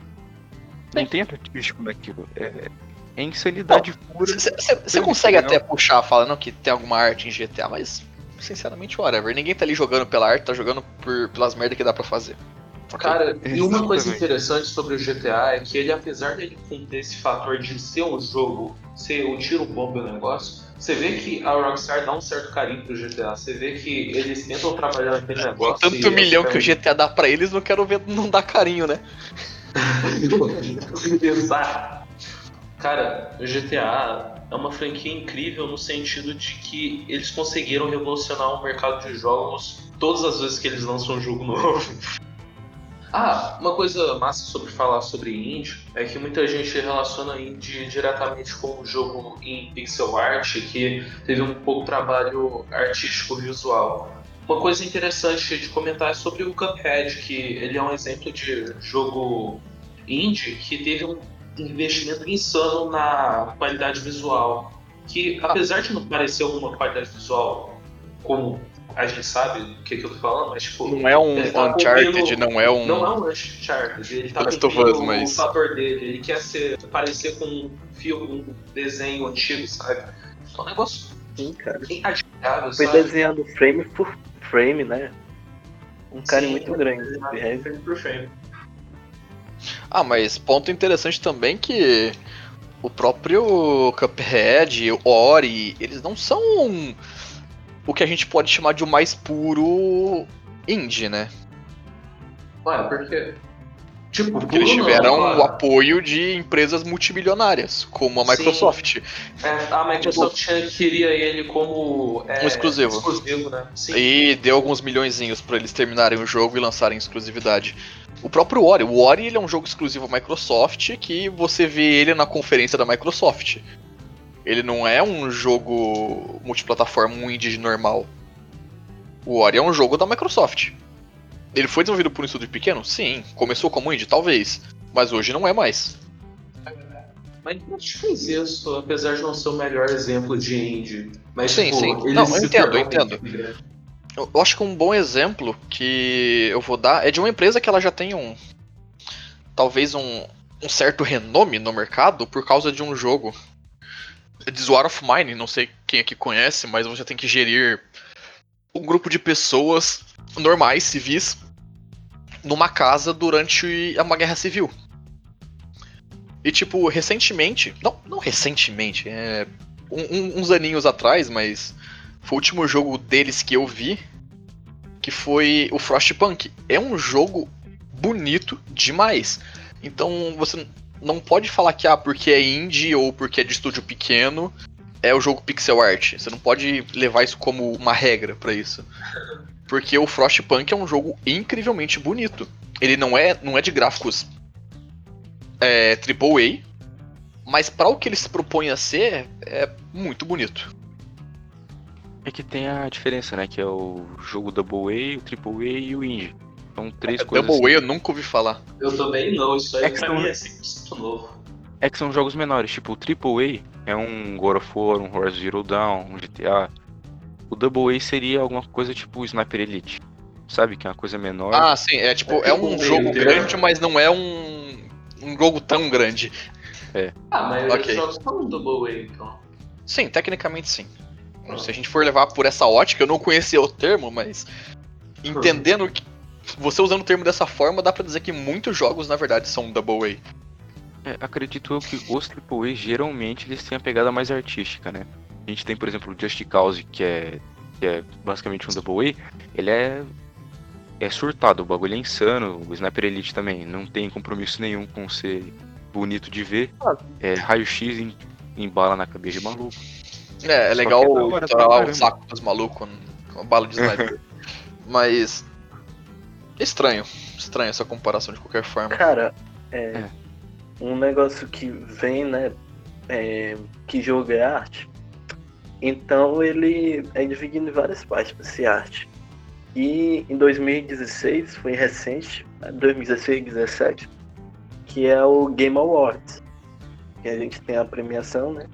Não tem artístico naquilo. É, é insanidade pura. Você consegue até puxar, falando que tem alguma arte em GTA, mas sinceramente, whatever. Ninguém tá ali jogando pela arte, tá jogando por, pelas merdas que dá pra fazer. Cara, e uma coisa interessante sobre o GTA é que ele, apesar dele conter esse fator de ser um jogo, ser o tiro bomba o negócio, você vê que a Rockstar dá um certo carinho pro GTA. Você vê que eles tentam trabalhar naquele Com negócio. tanto e milhão que o GTA dá pra eles, não quero ver não dar carinho, né? Exato. Cara, o GTA é uma franquia incrível no sentido de que eles conseguiram revolucionar o mercado de jogos todas as vezes que eles lançam um jogo novo. Ah, uma coisa massa sobre falar sobre indie é que muita gente relaciona indie diretamente com o jogo em pixel art, que teve um pouco trabalho artístico visual. Uma coisa interessante de comentar é sobre o Cuphead, que ele é um exemplo de jogo indie que teve um investimento insano na qualidade visual. Que apesar de não parecer uma qualidade visual como a gente sabe o que, que eu tô falando, mas tipo. Não é um tá Uncharted, cumprindo- não é um. Não é um Uncharted, ele tá Last cumprindo Us, mas- o fator dele. Ele quer ser, parecer com um filme, um desenho antigo, sabe? É um negócio Sim, cara. inadiável, Foi sabe? desenhando frame por frame, né? Um carinho Sim, muito grande. resto. frame por frame. Ah, mas ponto interessante também que o próprio Cuphead, o Ori, eles não são o que a gente pode chamar de o mais puro indie, né? Ué, porque. Tipo, Porque eles não, tiveram claro. o apoio de empresas multimilionárias, como a. Microsoft. É, a Microsoft queria ele como. é, Um exclusivo. Exclusivo, né? E deu alguns milhõezinhos pra eles terminarem o jogo e lançarem exclusividade. O próprio Ori, o Ori ele é um jogo exclusivo Microsoft que você vê ele na conferência da Microsoft. Ele não é um jogo multiplataforma, um indie normal. O Ori é um jogo da Microsoft. Ele foi desenvolvido por um estúdio pequeno? Sim. Começou como indie? Talvez. Mas hoje não é mais. Mas não te fez isso, apesar de não ser o melhor exemplo de indie. Mas, Sim, tipo, sim. Não, eu entendo, eu entendo. Eu eu acho que um bom exemplo que eu vou dar é de uma empresa que ela já tem um. Talvez um, um certo renome no mercado por causa de um jogo. Diz War of Mine, não sei quem aqui conhece, mas você tem que gerir um grupo de pessoas normais, civis, numa casa durante uma guerra civil. E tipo, recentemente. Não, não recentemente, é. um- uns aninhos atrás, mas foi o último jogo deles que eu vi, que foi o Frostpunk. É um jogo bonito demais. Então você não pode falar que ah, porque é indie ou porque é de estúdio pequeno, é o jogo pixel art. Você não pode levar isso como uma regra pra isso. Porque o Frostpunk é um jogo incrivelmente bonito. Ele não é, não é de gráficos é, AAA, mas para o que ele se propõe a ser, é muito bonito. É que tem a diferença, né? Que é o jogo Double A, o Triple A e o Indie. São três coisas. Double A eu assim. nunca ouvi falar. Eu também não, isso aí É que pra são- mim é 100% novo. É que são jogos menores, tipo o Triple A é um God of War, um Horizon Zero Dawn, um GTA. O Double A seria alguma coisa tipo o Sniper Elite. Sabe? Que é uma coisa menor. Ah, sim, é tipo, é um tipo, jogo meio grande, mas não é um, um jogo tão grande. Ah, mas Ok. os jogos no Double A, então. Sim, tecnicamente sim. Se a gente for levar por essa ótica, eu não conhecia o termo, mas entendendo que você usando o termo dessa forma, dá pra dizer que muitos jogos na verdade são Double É, acredito eu que os Triple A geralmente eles têm a pegada mais artística, né? A gente tem, por exemplo, o Just Cause, que é, que é basicamente um Double A. Ele é, é surtado, o bagulho é insano. O Sniper Elite também não tem compromisso nenhum com ser bonito de ver. É raio-x em, em bala na cabeça de maluco. A. É, é legal que é estourar o saco dos malucos com bala de sniper. mas. Estranho. Estranho essa comparação de qualquer forma. Cara, é, É. um negócio que vem, né? é, que jogo é arte. Então ele é dividido em várias partes para ser arte. E em 2016, foi recente, né, 2016 e 2017, que é o Game Awards. Que a gente tem a premiação, né?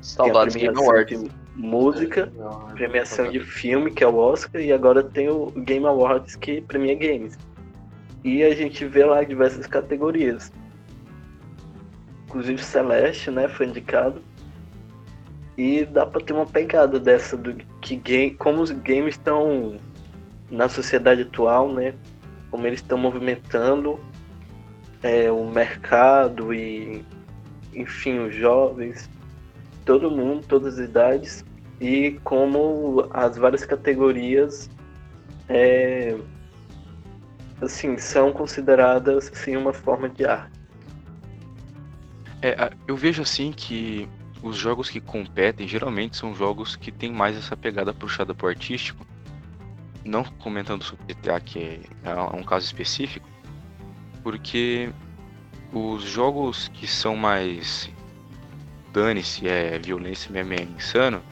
Saudades a Game premiação Awards. De, música, Não, premiação de filme, que é o Oscar, e agora tem o Game Awards, que premia games. E a gente vê lá diversas categorias. Inclusive Celeste, né, foi indicado. E dá pra ter uma pegada dessa do que game, como os games estão na sociedade atual, né? Como eles estão movimentando é, o mercado e enfim, os jovens, todo mundo, todas as idades, e como as várias categorias é, assim, são consideradas assim, uma forma de arte. É, eu vejo assim que os jogos que competem geralmente são jogos que tem mais essa pegada puxada pro artístico. Não comentando sobre GTA, que é, é um caso específico, porque os jogos que são mais dane-se, é violência mesmo, é insano,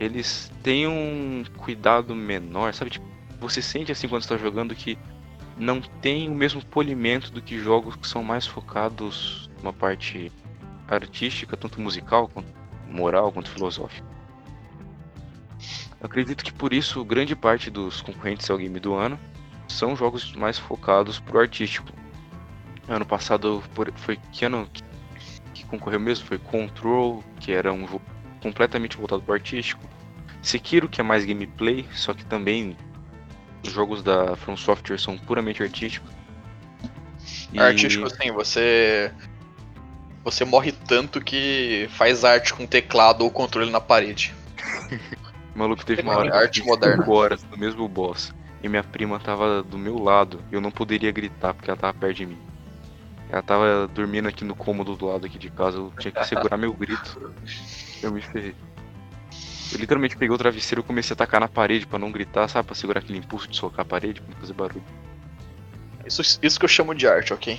eles têm um cuidado menor, sabe? Tipo, você sente assim quando está jogando que não tem o mesmo polimento do que jogos que são mais focados numa parte artística, tanto musical quanto moral quanto filosófica. Acredito que por isso grande parte dos concorrentes ao game do ano são jogos mais focados pro artístico. Ano passado por- foi que ano que- que concorreu mesmo? Foi Control, que era um jogo completamente voltado pro artístico. Sekiro, que é mais gameplay, só que também os jogos da From Software são puramente artísticos. E- Artístico, assim, você. Você morre tanto que faz arte com teclado ou controle na parede. O maluco teve uma hora Arte moderna. horas no mesmo boss. E minha prima tava do meu lado. E eu não poderia gritar porque ela tava perto de mim. Ela tava dormindo aqui no cômodo do lado aqui de casa. Eu tinha que segurar meu grito. Eu me ferrei. Eu literalmente peguei o travesseiro e comecei a tacar na parede pra não gritar, sabe? Pra segurar aquele impulso de socar a parede, pra não fazer barulho. Isso, isso que eu chamo de arte, ok?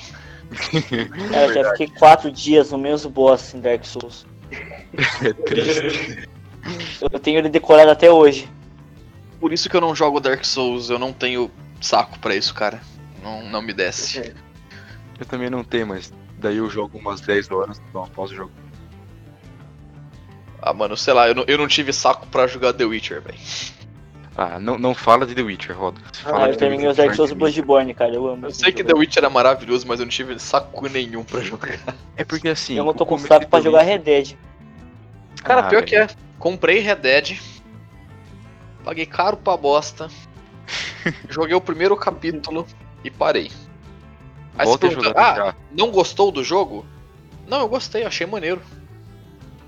Cara, eu já fiquei quatro dias no mesmo boss em Dark Souls. É triste. Eu tenho ele decorado até hoje. Por isso que eu não jogo Dark Souls, eu não tenho saco pra isso, cara. Não, não me desce. Eu também não tenho, mas daí eu jogo umas 10 horas, dou uma pausa e jogo. Ah, mano, sei lá, eu não, eu não tive saco pra jogar The Witcher, velho. Ah, não, não fala de The Witcher, Roda. Ah, de eu The terminei Witcher, os mim. Bloodborne, cara. Eu amo. Eu sei que. The Witcher é maravilhoso, mas eu não tive saco nenhum pra jogar. É porque assim. Eu não tô o com saco pra jogar Red Dead. Cara, Ah, pior velho. que é. Comprei Red Dead. Paguei caro pra bosta. joguei o primeiro capítulo e parei. Aí você Volta pergunta, ah, já. não gostou do jogo? Não, eu gostei, achei maneiro.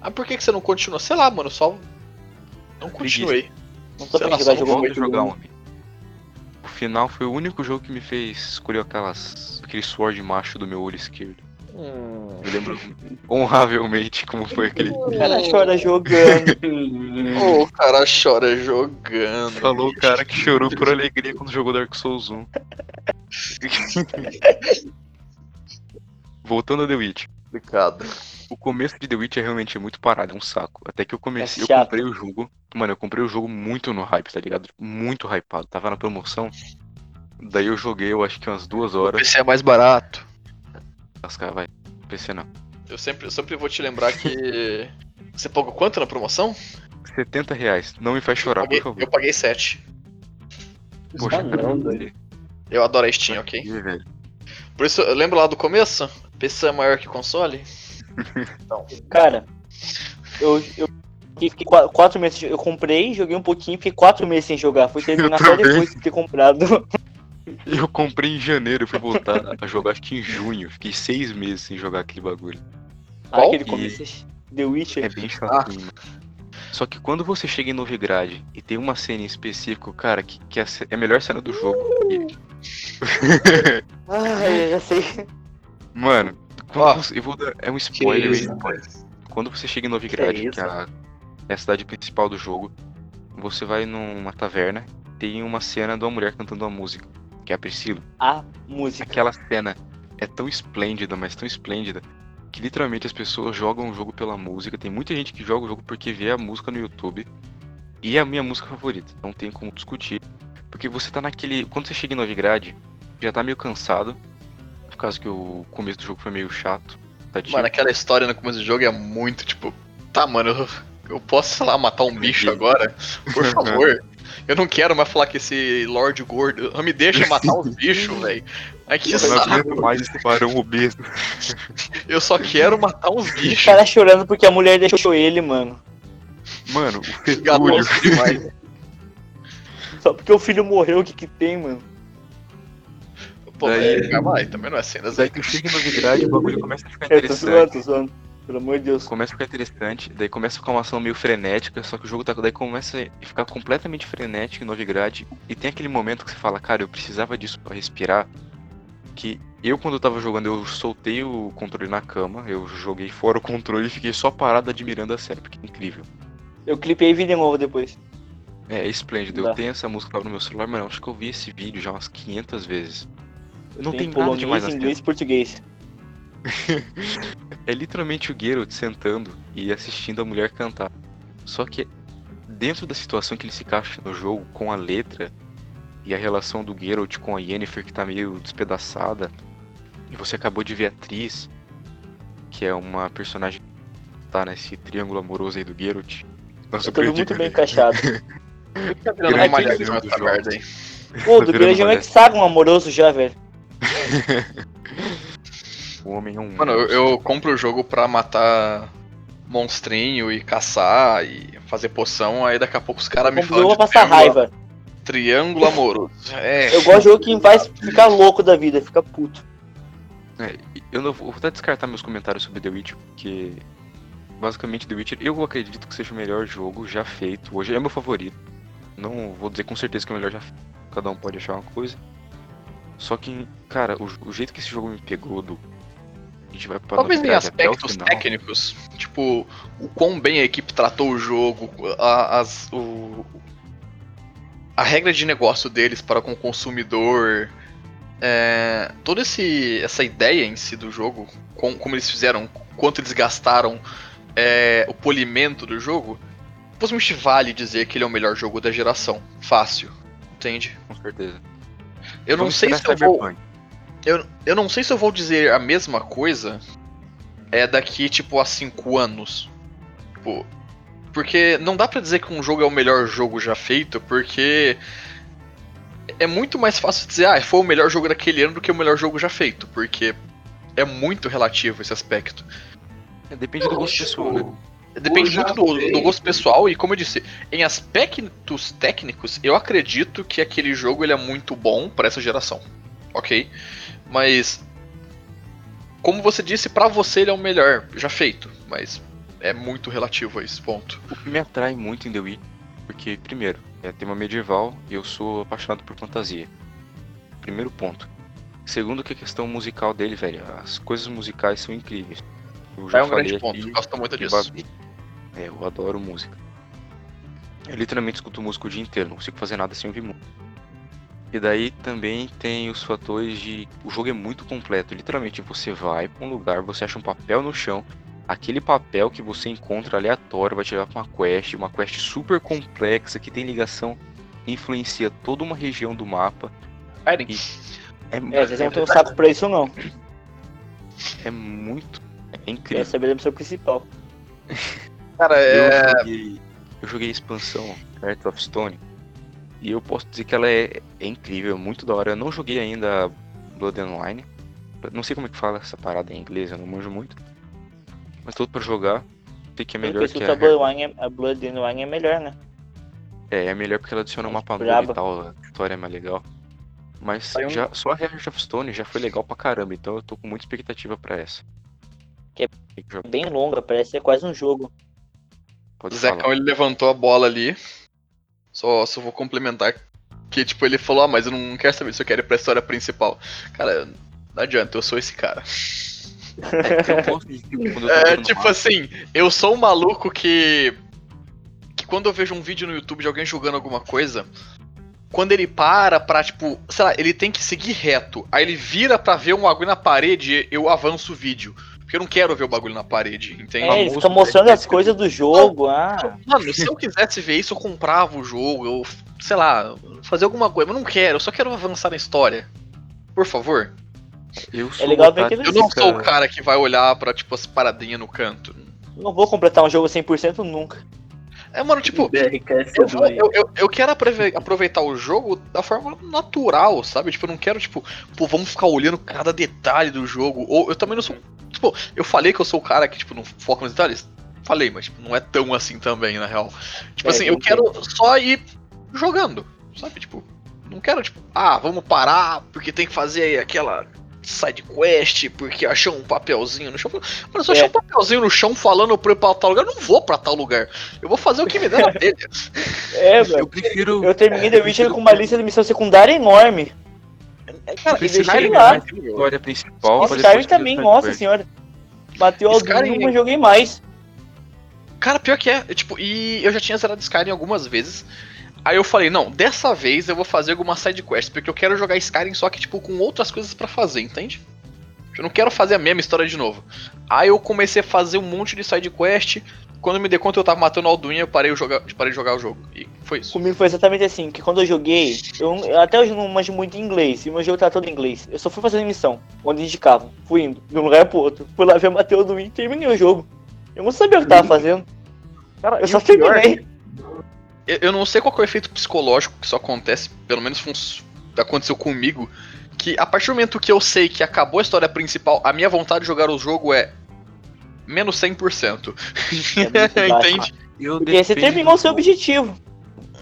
Ah, por que, que você não continua? Sei lá, mano, só. Não continuei. Não tô lá, jogar só jogo muito jogar homem. O final foi o único jogo que me fez escolher aquelas. aquele sword macho do meu olho esquerdo. Hum. Eu lembro honravelmente como foi aquele. O cara chora jogando. O cara chora jogando. Falou o cara que chorou por alegria quando jogou Dark Souls 1. Voltando a The Witch. Complicado. O começo de The Witch é realmente muito parado, é um saco. Até que eu comecei, É eu comprei o jogo. Mano, eu comprei o jogo muito no hype, tá ligado? Muito hypado. Tava na promoção. Daí eu joguei, eu acho que umas duas O horas. PC é mais barato. As caras vai. PC não. Eu sempre, eu sempre vou te lembrar que. Você pagou quanto na promoção? 70 reais. Não me faz chorar, paguei, por favor. eu paguei 7. Poxa, Ah, cara, não, não. Eu adoro a Steam, ok? Ih, velho. Por isso, eu lembro lá do começo? PC é maior que console? Cara, eu, eu fiquei qua- quatro meses. Eu comprei, joguei um pouquinho, fiquei quatro meses sem jogar. Fui terminar só depois de ter comprado. Eu comprei em janeiro, fui voltar a jogar acho que em junho. Fiquei seis meses sem jogar aquele bagulho. Qual? Aquele E- começo The Witcher. É bem chatinho. Só que quando você chega em Novigrad e tem uma cena em específico, cara, que, que é a é melhor cena do jogo. E- Ah, eu já sei. Mano, Ó. você- eu vou dar. É um Que spoiler. isso, rapaz. Quando você chega em Novigrad, Que que, é, a, é a cidade principal do jogo, você vai numa taverna, tem uma cena de uma mulher cantando uma música, que é a Priscila. A música. Aquela cena é tão esplêndida, mas tão esplêndida, que literalmente as pessoas jogam o jogo pela música. Tem muita gente que joga o jogo porque vê a música no YouTube. E é a minha música favorita, não tem como discutir. Porque você tá naquele. Quando você chega em Novigrad, já tá meio cansado. Por causa que o começo do jogo foi meio chato. Tadinho. Mano, aquela história no começo do jogo é muito tipo. Tá, mano, eu, eu posso, sei lá, matar um bicho agora? Por favor. Eu não quero mais falar que esse Lorde Gordo. Não me deixa matar uns bichos, velho. Ai que Eu não aguento mais esse barão obeso. Eu só quero matar uns O bichos. cara chorando porque a mulher deixou ele, mano. Mano, o demais. Só porque o filho morreu, o que que tem, mano? Pô, Daí- velho, calma aí, também não é cenas Daí aí. tu chega em novidade, o bagulho começa a ficar Eu tô zoando, interessante. tô zoando. Pelo amor de Deus. Começa a ficar interessante, daí começa a ficar uma ação meio frenética, só que o jogo tá, daí começa a ficar completamente frenético em Novigrad. E tem aquele momento que você fala, cara, eu precisava disso pra respirar. Que eu, quando eu tava jogando, eu soltei o controle na cama, eu joguei fora o controle e fiquei só parado admirando a série, porque é incrível. Eu clipei e vi de novo depois. É, é esplêndido. Eu tenho essa música lá no meu celular, mas acho que eu vi esse vídeo já umas 500 vezes. Não tem, Tem nada demais inglês e português. É literalmente o Geralt sentando e assistindo a mulher cantar. Só que dentro da situação que ele se encaixa no jogo, com a letra e a relação do Geralt com a Yennefer que tá meio despedaçada, e você acabou de ver a atriz, que é uma personagem que tá nesse triângulo amoroso aí do Geralt. Nossa, É tudo muito bem encaixado. Tá virando uma merda aí. Pô, do grande é um hexágono amoroso já, velho. O homem é um. Mano, eu, eu compro o jogo pra matar monstrinho e caçar e fazer poção, aí daqui a pouco os caras me Eu falam vou de passar triângulo, raiva. triângulo amoroso. É, Eu gosto de jogo que faz ficar louco da vida, ficar puto. É, eu não vou vou até descartar meus comentários sobre The Witcher, porque basicamente The Witcher eu acredito que seja o melhor jogo já feito. Hoje é meu favorito. Não vou dizer com certeza que é o melhor já feito. Cada um pode achar uma coisa. Só que, cara, o, o jeito que esse jogo me pegou do. A gente vai Talvez em aspectos técnicos, tipo, o quão bem a equipe tratou o jogo, a, as, o, a regra de negócio deles para com o consumidor, é, toda esse, essa ideia em si do jogo, com, como eles fizeram, quanto eles gastaram é, o polimento do jogo, possivelmente vale dizer que ele é o melhor jogo da geração. Fácil, entende? Com certeza. Eu não Vamos sei se eu vou. Cyberpunk. Eu, eu não sei se eu vou dizer a mesma coisa é daqui, tipo, a 5 anos. Tipo, porque não dá pra dizer que um jogo é o melhor jogo já feito, porque é muito mais fácil dizer, ah, foi o melhor jogo daquele ano do que o melhor jogo já feito, porque é muito relativo esse aspecto. É, depende do gosto pessoal, né? Depende O já muito do, do gosto pessoal e, como eu disse, em aspectos técnicos, eu acredito que aquele jogo ele é muito bom para essa geração, ok? Mas, como você disse, pra você ele é o melhor já feito, mas é muito relativo a esse ponto. O que me atrai muito em The Witcher, porque, primeiro, é tema medieval e eu sou apaixonado por fantasia. Primeiro ponto. Segundo, que a questão musical dele, velho. As coisas musicais são incríveis. Eu já É um falei grande ponto, aqui gosto muito disso. É, eu adoro música. Eu literalmente escuto música o dia inteiro, não consigo fazer nada sem ouvir música. E daí também tem os fatores de. O jogo é muito completo. Literalmente, você vai pra um lugar, você acha um papel no chão. Aquele papel que você encontra aleatório vai te levar pra uma quest, uma quest super complexa que tem ligação, influencia toda uma região do mapa. É, É, vocês não têm um saco pra isso não. é muito. É incrível. saber da missão principal. Cara, Eu é. joguei, eu joguei a expansão Heart of Stone e eu posso dizer que ela é, é incrível, é muito da hora. Eu não joguei ainda Blood and Wine. Não sei como é que fala essa parada em inglês, eu não manjo muito. Mas tô pra jogar. Que é melhor que a a é, a Blood and Wine é melhor, né? É, é melhor porque ela adiciona um mapa novo Braba. e tal, a história é mais legal. Mas um- já, só a Heart of Stone já foi legal pra caramba, então eu tô com muita expectativa pra essa. Que é. Bem longa, parece ser quase um jogo. Pode O. Zecão ele levantou a bola ali. Só, só vou complementar. Que tipo, ele falou, ah, mas eu não quero saber se eu quero ir pra história principal. Cara, não adianta, eu sou esse cara. É tipo, É tipo assim, eu sou um maluco que. Que quando eu vejo um vídeo no YouTube de alguém jogando alguma coisa, quando ele para pra, tipo, sei lá, ele tem que seguir reto. Aí ele vira pra ver um bagulho na parede, eu avanço o vídeo. Porque eu não quero ver o bagulho na parede, entende? É, ele famoso fica mostrando Black as coisas do jogo, ah. Mano, se eu quisesse ver isso, eu comprava o jogo, eu, sei lá, fazer alguma coisa. Mas eu não quero, eu só quero avançar na história. Por favor. Eu sou legal ver que Eu não sou o cara. que vai olhar pra, tipo, as paradinhas no canto. Não vou completar um jogo 100% nunca. É, mano, tipo, eu, do vou- eu, eu, eu quero aprove- aproveitar o jogo da forma natural, sabe? Tipo, eu não quero, tipo, pô, vamos ficar olhando cada detalhe do jogo. Ou eu também não sou. Tipo, eu falei que eu sou o cara que, tipo, não foca nos detalhes. Falei, mas tipo, não é tão assim também, na real. Tipo É, assim, eu entendi. quero só ir jogando, sabe? Tipo, não quero, tipo, ah, vamos parar porque tem que fazer aquela side quest, porque achou um papelzinho no chão. Mano, se eu É. achar um papelzinho no chão falando pra eu ir pra tal lugar, eu não vou pra tal lugar. Eu vou fazer o que me der na telha. É, Eu velho. prefiro. Eu terminei The Witcher com uma lista de missão secundária enorme. Eu e prefiro deixei terminar lá. a história principal. Skyrim também, nossa senhora. Bateu Skyrim- Aldrin, mas joguei mais. Cara, pior que é, é, tipo, e eu já tinha zerado Skyrim algumas vezes. Aí eu falei, não, dessa vez eu vou fazer alguma side quest, porque eu quero jogar Skyrim só que tipo com outras coisas pra fazer, entende? Eu não quero fazer a mesma história de novo. Aí eu comecei a fazer um monte de side quest. Quando eu me dei conta eu tava matando o Alduin, eu parei, o joga- parei de jogar o jogo. E foi isso. Comigo foi exatamente assim, que quando eu joguei, eu, eu até hoje não manjo muito inglês, e o meu jogo tá todo em inglês. Eu só fui fazendo missão, onde indicavam. Fui indo, de um lugar pro outro. Fui lá ver Mateu do e terminei o jogo. Eu não sabia o que tava fazendo. Cara, Eu só terminei. Eu, eu não sei qual que é o efeito psicológico que isso acontece, pelo menos aconteceu comigo, que a partir do momento que eu sei que acabou a história principal, a minha vontade de jogar o jogo é menos 100%. É. Entende? Eu Porque aí você terminou seu objetivo.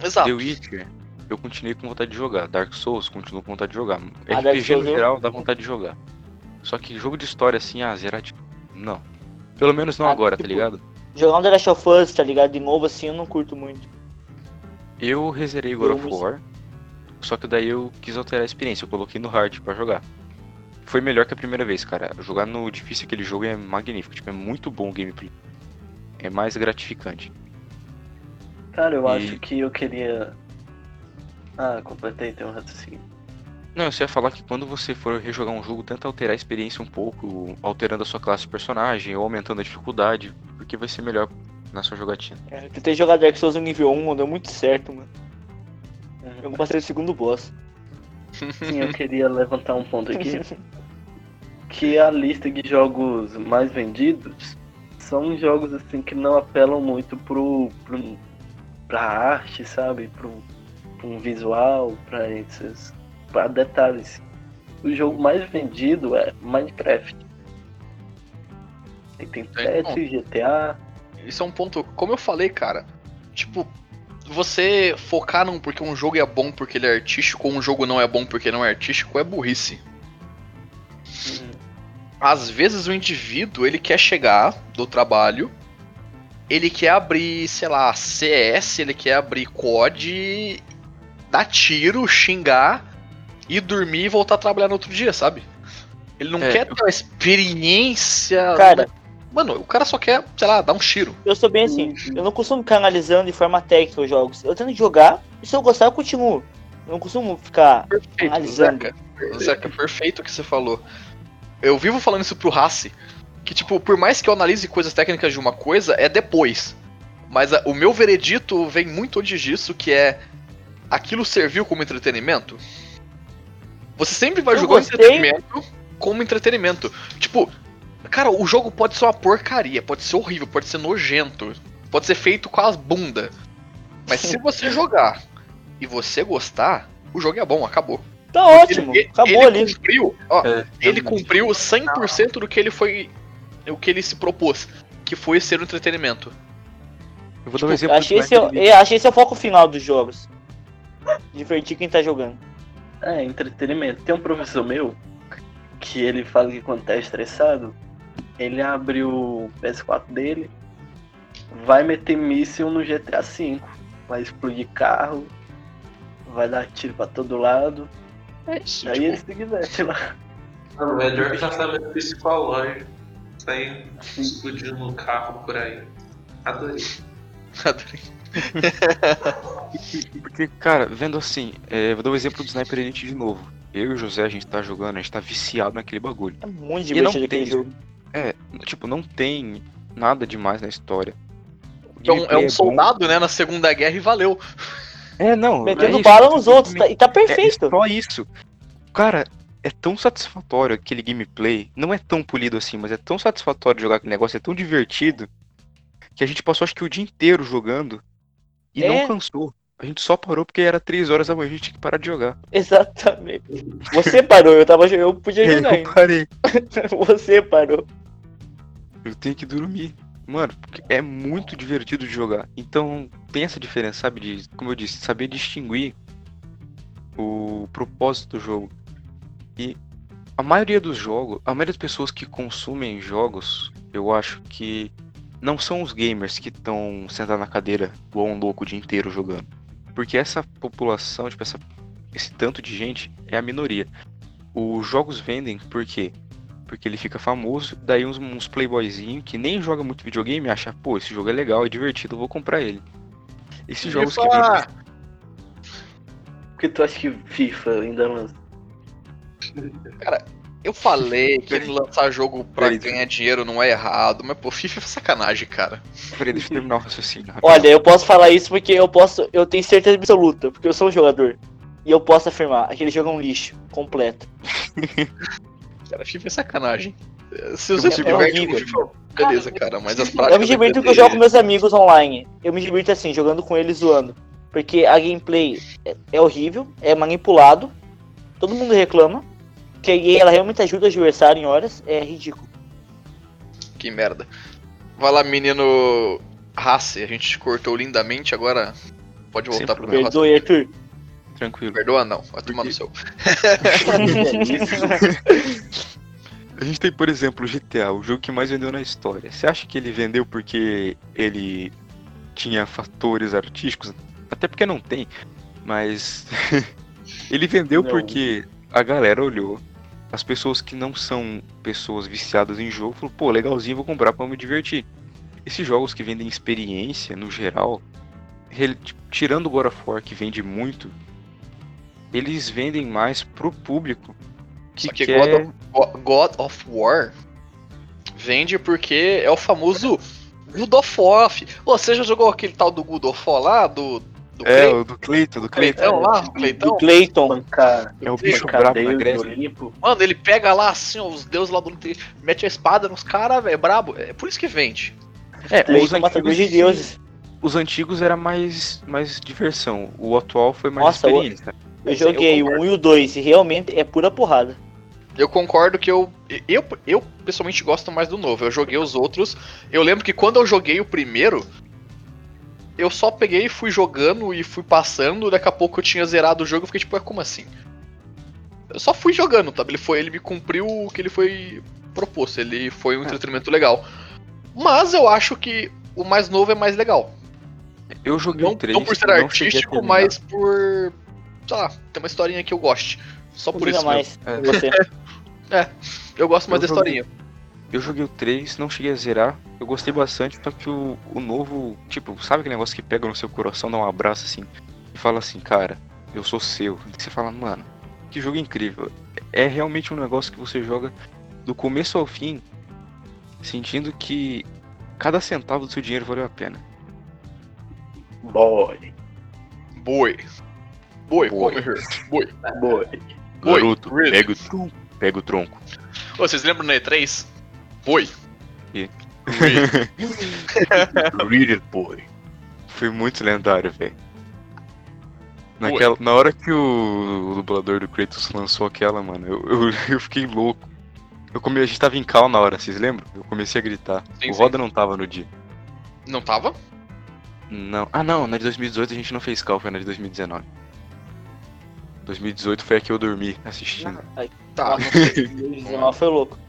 Exato. The Witcher, eu continuei com vontade de jogar. Dark Souls, continuo com vontade de jogar. Ah, Dark RPG no eu- geral dá vontade de jogar. Só que jogo de história assim, ah, zerar tipo. Não. Pelo menos não Ah, agora, tipo- tá ligado? Jogar um The Last of Us, tá ligado? De novo assim, eu não curto muito. Eu reserei God of. War. Só que daí eu quis alterar a experiência, eu coloquei no hard pra jogar. Foi melhor que a primeira vez, cara. Jogar no difícil aquele jogo é magnífico, tipo, é muito bom o gameplay. É mais gratificante. Cara, eu E- acho que eu queria. Ah, completei, tem um raciocínio. Não, eu só ia falar que quando você for rejogar um jogo, tenta alterar a experiência um pouco, alterando a sua classe de personagem ou aumentando a dificuldade, porque vai ser melhor na sua jogatina. É, eu tentei jogar Dark Souls no nível 1, não deu muito certo, mano. Uhum. Eu passei o segundo boss. Sim, eu queria levantar um ponto aqui. que a lista de jogos mais vendidos são jogos assim que não apelam muito pro, pro pra arte, sabe? Pro, pro um visual, pra esses pra detalhes. O jogo mais vendido é Minecraft. Aí tem Tem Tetris, GTA. Isso é um ponto. Como eu falei, cara, tipo, você focar num porque um jogo é bom porque ele é artístico ou um jogo não é bom porque não é artístico é burrice. Às vezes o indivíduo ele quer chegar do trabalho, ele quer abrir, sei lá, CS, ele quer abrir COD, dar tiro, xingar e dormir e voltar a trabalhar no outro dia, sabe? Ele não É, quer ter uma experiência. Cara, Mano, o cara só quer, sei lá, dar um tiro. eu sou bem assim. Eu não costumo ficar analisando de forma técnica os jogos. Eu tento jogar, e se eu gostar, eu continuo. Eu não costumo ficar. Perfeito, Analisando. Zeca. Zeca, perfeito o que você falou. Eu vivo falando isso pro Rassi, que tipo, por mais que eu analise coisas técnicas de uma coisa, é depois. Mas a- o meu veredito vem muito antes disso, que é aquilo serviu como entretenimento? Você sempre vai Eu jogar o gostei. entretenimento como entretenimento. Tipo, cara, o jogo pode ser uma porcaria, pode ser horrível, pode ser nojento, pode ser feito com as bunda. Mas se você jogar e você gostar, o jogo é bom, acabou. Tá ótimo, Ele- acabou ele ali. Cumpriu, ó, É, ele cumpriu 100% do que ele foi. O que ele se propôs. Que foi ser um entretenimento. Eu vou dar um Tipo, exemplo acho, do esse Elite. é, é o foco final dos jogos. Divertir quem tá jogando. É, entretenimento. Tem um professor meu que ele fala que quando tá estressado, ele abre o PS4 dele, vai meter míssil no GTA V, vai explodir carro, vai dar tiro pra todo lado. É. Aí tipo, ele se diverte lá. Mano, o melhor tratamento psicológico. Sair explodindo um carro por aí. Adorei. Porque, cara, vendo assim, é, vou dar o exemplo do Sniper Elite de novo. Eu e o José, a gente tá jogando, a gente tá viciado naquele bagulho. É muito E não divertido aquele tem- jogo. É, tipo, não tem nada demais na história. O é um, é um bom. soldado, né, na Segunda Guerra e valeu. É, não. Metendo é bala tipo, nos outros, tá- e tá É perfeito. só isso. Cara, é tão satisfatório aquele gameplay. Não é tão polido assim, mas é tão satisfatório jogar aquele negócio, é tão divertido. Que a gente passou acho que o dia inteiro jogando. E É. não cansou. A gente só parou porque era 3 horas da manhã, a gente tinha que parar de jogar. Exatamente. Você parou, eu tava eu podia aí jogar eu ainda. parei. Você parou. Eu tenho que dormir. Mano, porque é muito divertido de jogar. Então, tem essa diferença, sabe? De, como eu disse, saber distinguir o propósito do jogo. E a maioria dos jogos, a maioria das pessoas que consumem jogos, eu acho que não são os gamers que estão sentados na cadeira igual um louco o dia inteiro jogando. Porque essa população, tipo, essa, esse tanto de gente é a minoria. Os jogos vendem por quê? Porque ele fica famoso, daí uns, uns playboyzinhos que nem joga muito videogame acha, pô, esse jogo é legal, é divertido, eu vou comprar ele. Esses jogos que vendem FIFA! Por que tu acha que FIFA ainda lança? Eu falei que ele lançar jogo pra ganhar dinheiro não é errado, mas pô, FIFA é sacanagem, cara. Peraí, deixa eu terminar o raciocínio. rapidinho. Olha, eu posso falar isso porque eu posso. Eu tenho certeza absoluta, porque eu sou um jogador. E eu posso afirmar, aquele jogo é um lixo, completo. Cara, FIFA é sacanagem. Se Eu você se diverte com FIFA, beleza, cara, mas as Eu práticas. me divirto porque eu jogo com meus amigos online. Eu me divirto assim, jogando com eles zoando. Porque a gameplay é, é horrível, é manipulado, todo mundo reclama. Que ela realmente ajuda o adversário em horas, é ridículo. Que merda. Vai lá, menino Race, a gente te cortou lindamente, agora pode voltar Sem pro meu Perdoe, Arthur. Tranquilo. Perdoa não, vai tomar no seu. A gente tem, por exemplo, o GTA, o jogo que mais vendeu na história. Você acha que ele vendeu porque ele tinha fatores artísticos? Até porque não tem, mas ele vendeu Não. porque a galera olhou, as pessoas que não são pessoas viciadas em jogo, falou, pô, legalzinho, vou comprar pra me divertir. Esses jogos que vendem experiência, no geral, tipo, tirando o God of War, que vende muito, eles vendem mais pro público que Só que quer... God of, Go- God of War vende porque é o famoso God of War. Você já jogou aquele tal do God of War lá? Do, do É, o do Cleiton, do Cleiton. Cleitão lá? Do Cleitão? Clayton. Bancar É o bicho brabo do Grécia. Olimpo. Mano, ele pega lá assim, ó, os deuses lá do Olimpo, mete a espada nos caras, velho, é brabo. É por isso que vende. É, os matador antigos, de deuses. os antigos era mais, mais diversão. O atual foi mais Nossa, o- experiência. Eu joguei o 1 e o 2 e realmente é pura porrada. Eu concordo que eu, eu. Eu pessoalmente gosto mais do novo. Eu joguei os outros. Eu lembro que quando eu joguei o primeiro, eu só peguei e fui jogando e fui passando. Daqui a pouco eu tinha zerado o jogo e fiquei tipo, é como assim? Eu só fui jogando, tá? Ele, foi, ele me cumpriu o que ele foi proposto. Ele foi um entretenimento legal. Mas eu acho que o mais novo é mais legal. Eu joguei Não, o 3, não por ser artístico, mas por. Sei lá, tem uma historinha que eu goste. Só por isso. mesmo. mais. É. Você. Eu gosto mais Eu da joguei- historinha. Eu joguei o 3, não cheguei a zerar. Eu gostei bastante, só que o, o novo, tipo, sabe aquele negócio que pega no seu coração, dá um abraço assim, e fala assim, cara, eu sou seu. E você fala, mano, que jogo incrível. É realmente um negócio que você joga do começo ao fim, sentindo que cada centavo do seu dinheiro valeu a pena. Boy. Boi. Boi, Boi. come here. Boi. Boy. Boi, Garoto, really? pega o tronco. Pega o tronco. Ô, vocês lembram no E3? Boi. E? Read it, boy. Foi muito lendário, velho. Naquela, na hora que o, o dublador do Kratos lançou aquela, mano, eu, eu, eu fiquei louco. Eu come, a gente tava em cal na hora, vocês lembram? Eu comecei a gritar. Sim, o sim. Roda não tava no dia. Não tava? Não. Ah não, na de 2018 a gente não fez cal, foi na de 2019. 2018 foi a que eu dormi assistindo. Tá. Nossa, 2019 foi louco.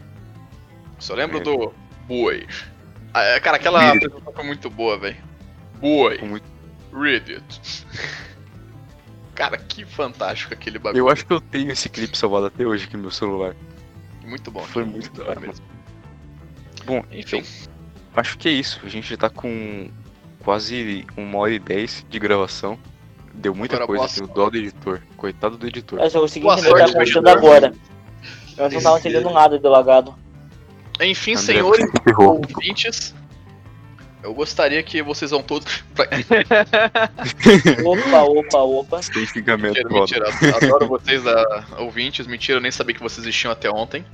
Só lembro É. do Boi. Ah, é, cara, aquela Read it. apresentação foi muito boa, velho. Boi. Muito- Read it. Cara, que fantástico aquele bagulho. Eu acho que eu tenho esse clipe salvado até hoje aqui no meu celular. Muito bom. Foi muito da hora mesmo. Bom, Enfim, Acho que é isso. A gente já tá com quase uma hora e dez de gravação. Deu muita Agora, coisa. o dó do editor. Coitado do editor. Eu só consegui Boa entender o que sorte, tá agora. Eu não tava entendendo nada do lagado. Enfim, André, senhores ouvintes, eu gostaria que vocês vão todos. Opa, opa, opa. Xingamento, Mentira, mentira. Adoro vocês, ah, ouvintes. Mentira, eu nem sabia que vocês existiam até ontem.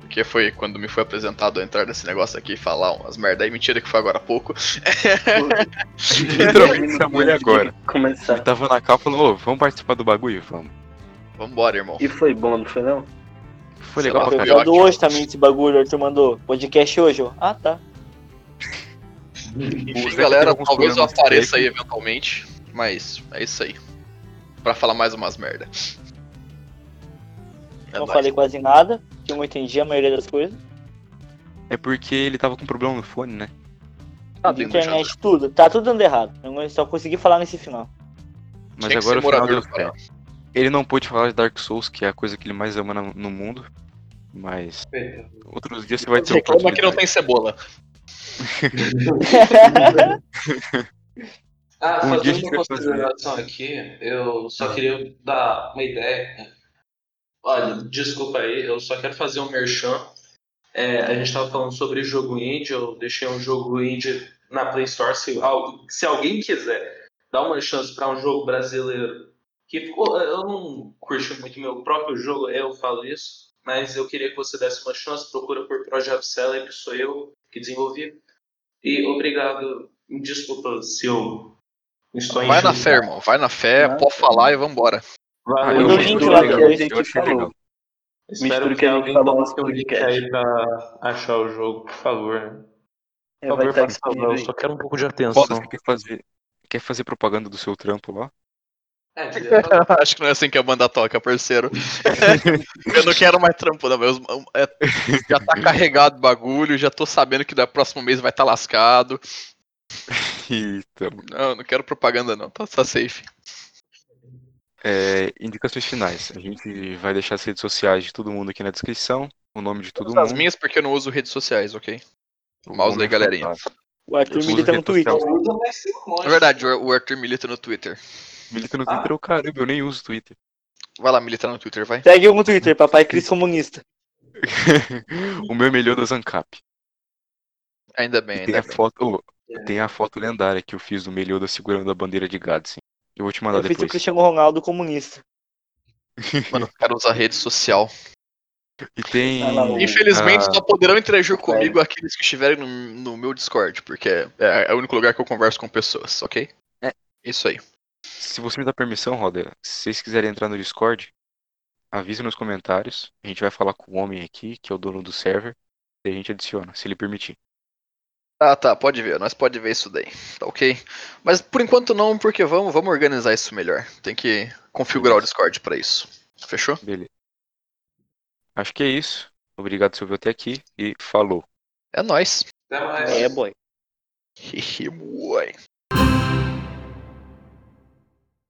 porque foi quando me foi apresentado a entrar nesse negócio aqui e falar umas merda aí. Mentira que foi agora há pouco. Literalmente chamou ele agora. Ele Começar. tava na cal e falou, ô, vamos participar do bagulho? Vamos. Vambora, irmão. E foi bom, não foi não? Foi Sei legal lá, pra caralho. Hoje também esse bagulho, o Arthur mandou. Podcast hoje, ó. Ah, tá. Enfim, galera, talvez eu apareça aí eventualmente. Mas é isso aí. Pra falar mais umas merda. É não nóis. falei quase nada, que eu não entendi a maioria das coisas. É porque ele tava com problema no fone, né? Tá de vindo já. internet, tudo. Tá tudo dando errado. Eu só consegui falar nesse final. Mas Tinha agora o final deu certo. Ele não pôde falar de Dark Souls, que é a coisa que ele mais ama no mundo. Mas outros dias você vai ter Reclama que não tem cebola. Ah, Um fazendo uma consideração aqui, eu só queria dar uma ideia. Olha, desculpa aí, eu só quero fazer um merchan. É, a gente estava falando sobre jogo indie, eu deixei um jogo indie na Play Store. Se, se alguém quiser dar uma chance para um jogo brasileiro que ficou. Eu não curti muito meu próprio jogo, eu falo isso, mas eu queria que você desse uma chance. Procura por Projeto Seller, que sou eu que desenvolvi. E obrigado. Desculpa se eu estou Vai na fé, irmão. Vai na fé, pode falar e vambora. Valeu, o gente. link lá que a Eu gente achei falou. legal. Espero que, que alguém falou coloque o link aí pra achar o jogo, por favor. É, Por favor, faça favor, eu só quero um pouco de atenção. Você quer fazer, quer fazer propaganda do seu trampo lá? É, Acho que não é assim que a banda toca, parceiro. eu não quero mais trampo, não. Meus, é, já tá carregado o bagulho, já tô sabendo que no próximo mês vai estar lascado. Eita. Não, não quero propaganda, não. Tá, tá safe. É, indicações finais. A gente vai deixar as redes sociais de todo mundo aqui na descrição. O nome de todo As mundo. minhas porque eu não uso redes sociais, ok? o mouse aí, galerinha. fantástico. O Arthur milita no Twitter. mas. É verdade, o o Arthur milita no Twitter. Milita no Ah. Twitter, eu caramba, eu nem uso Twitter. Vai lá militar no Twitter, vai. Segue eu no Twitter, papai Cris Comunista. o meu é melhor da Zancap. Ainda bem, E tem ainda a bem. foto, oh, tem a foto lendária que eu fiz do Melioda segurando a bandeira de Gadsden. Eu vou te mandar Eu fiz o depois. Cristiano Ronaldo comunista. Mano, o cara usa rede social. E tem. Ah, o- Infelizmente, ah, só poderão interagir comigo aqueles que estiverem no, no meu Discord, porque é, é o único lugar que eu converso com pessoas, ok? É. Isso aí. Se você me dá permissão, Roda, se vocês quiserem entrar no Discord, avise nos comentários. A gente vai falar com o homem aqui, que é o dono do server, e a gente adiciona, se ele permitir. Ah, tá, pode ver, nós pode ver isso daí, tá ok? Mas por enquanto não, porque vamos, vamos organizar isso melhor. Tem que configurar o Discord pra isso. Fechou? Beleza. Acho que é isso. Obrigado ouviu até aqui e falou. É nóis. Até mais. É, boy. Boy.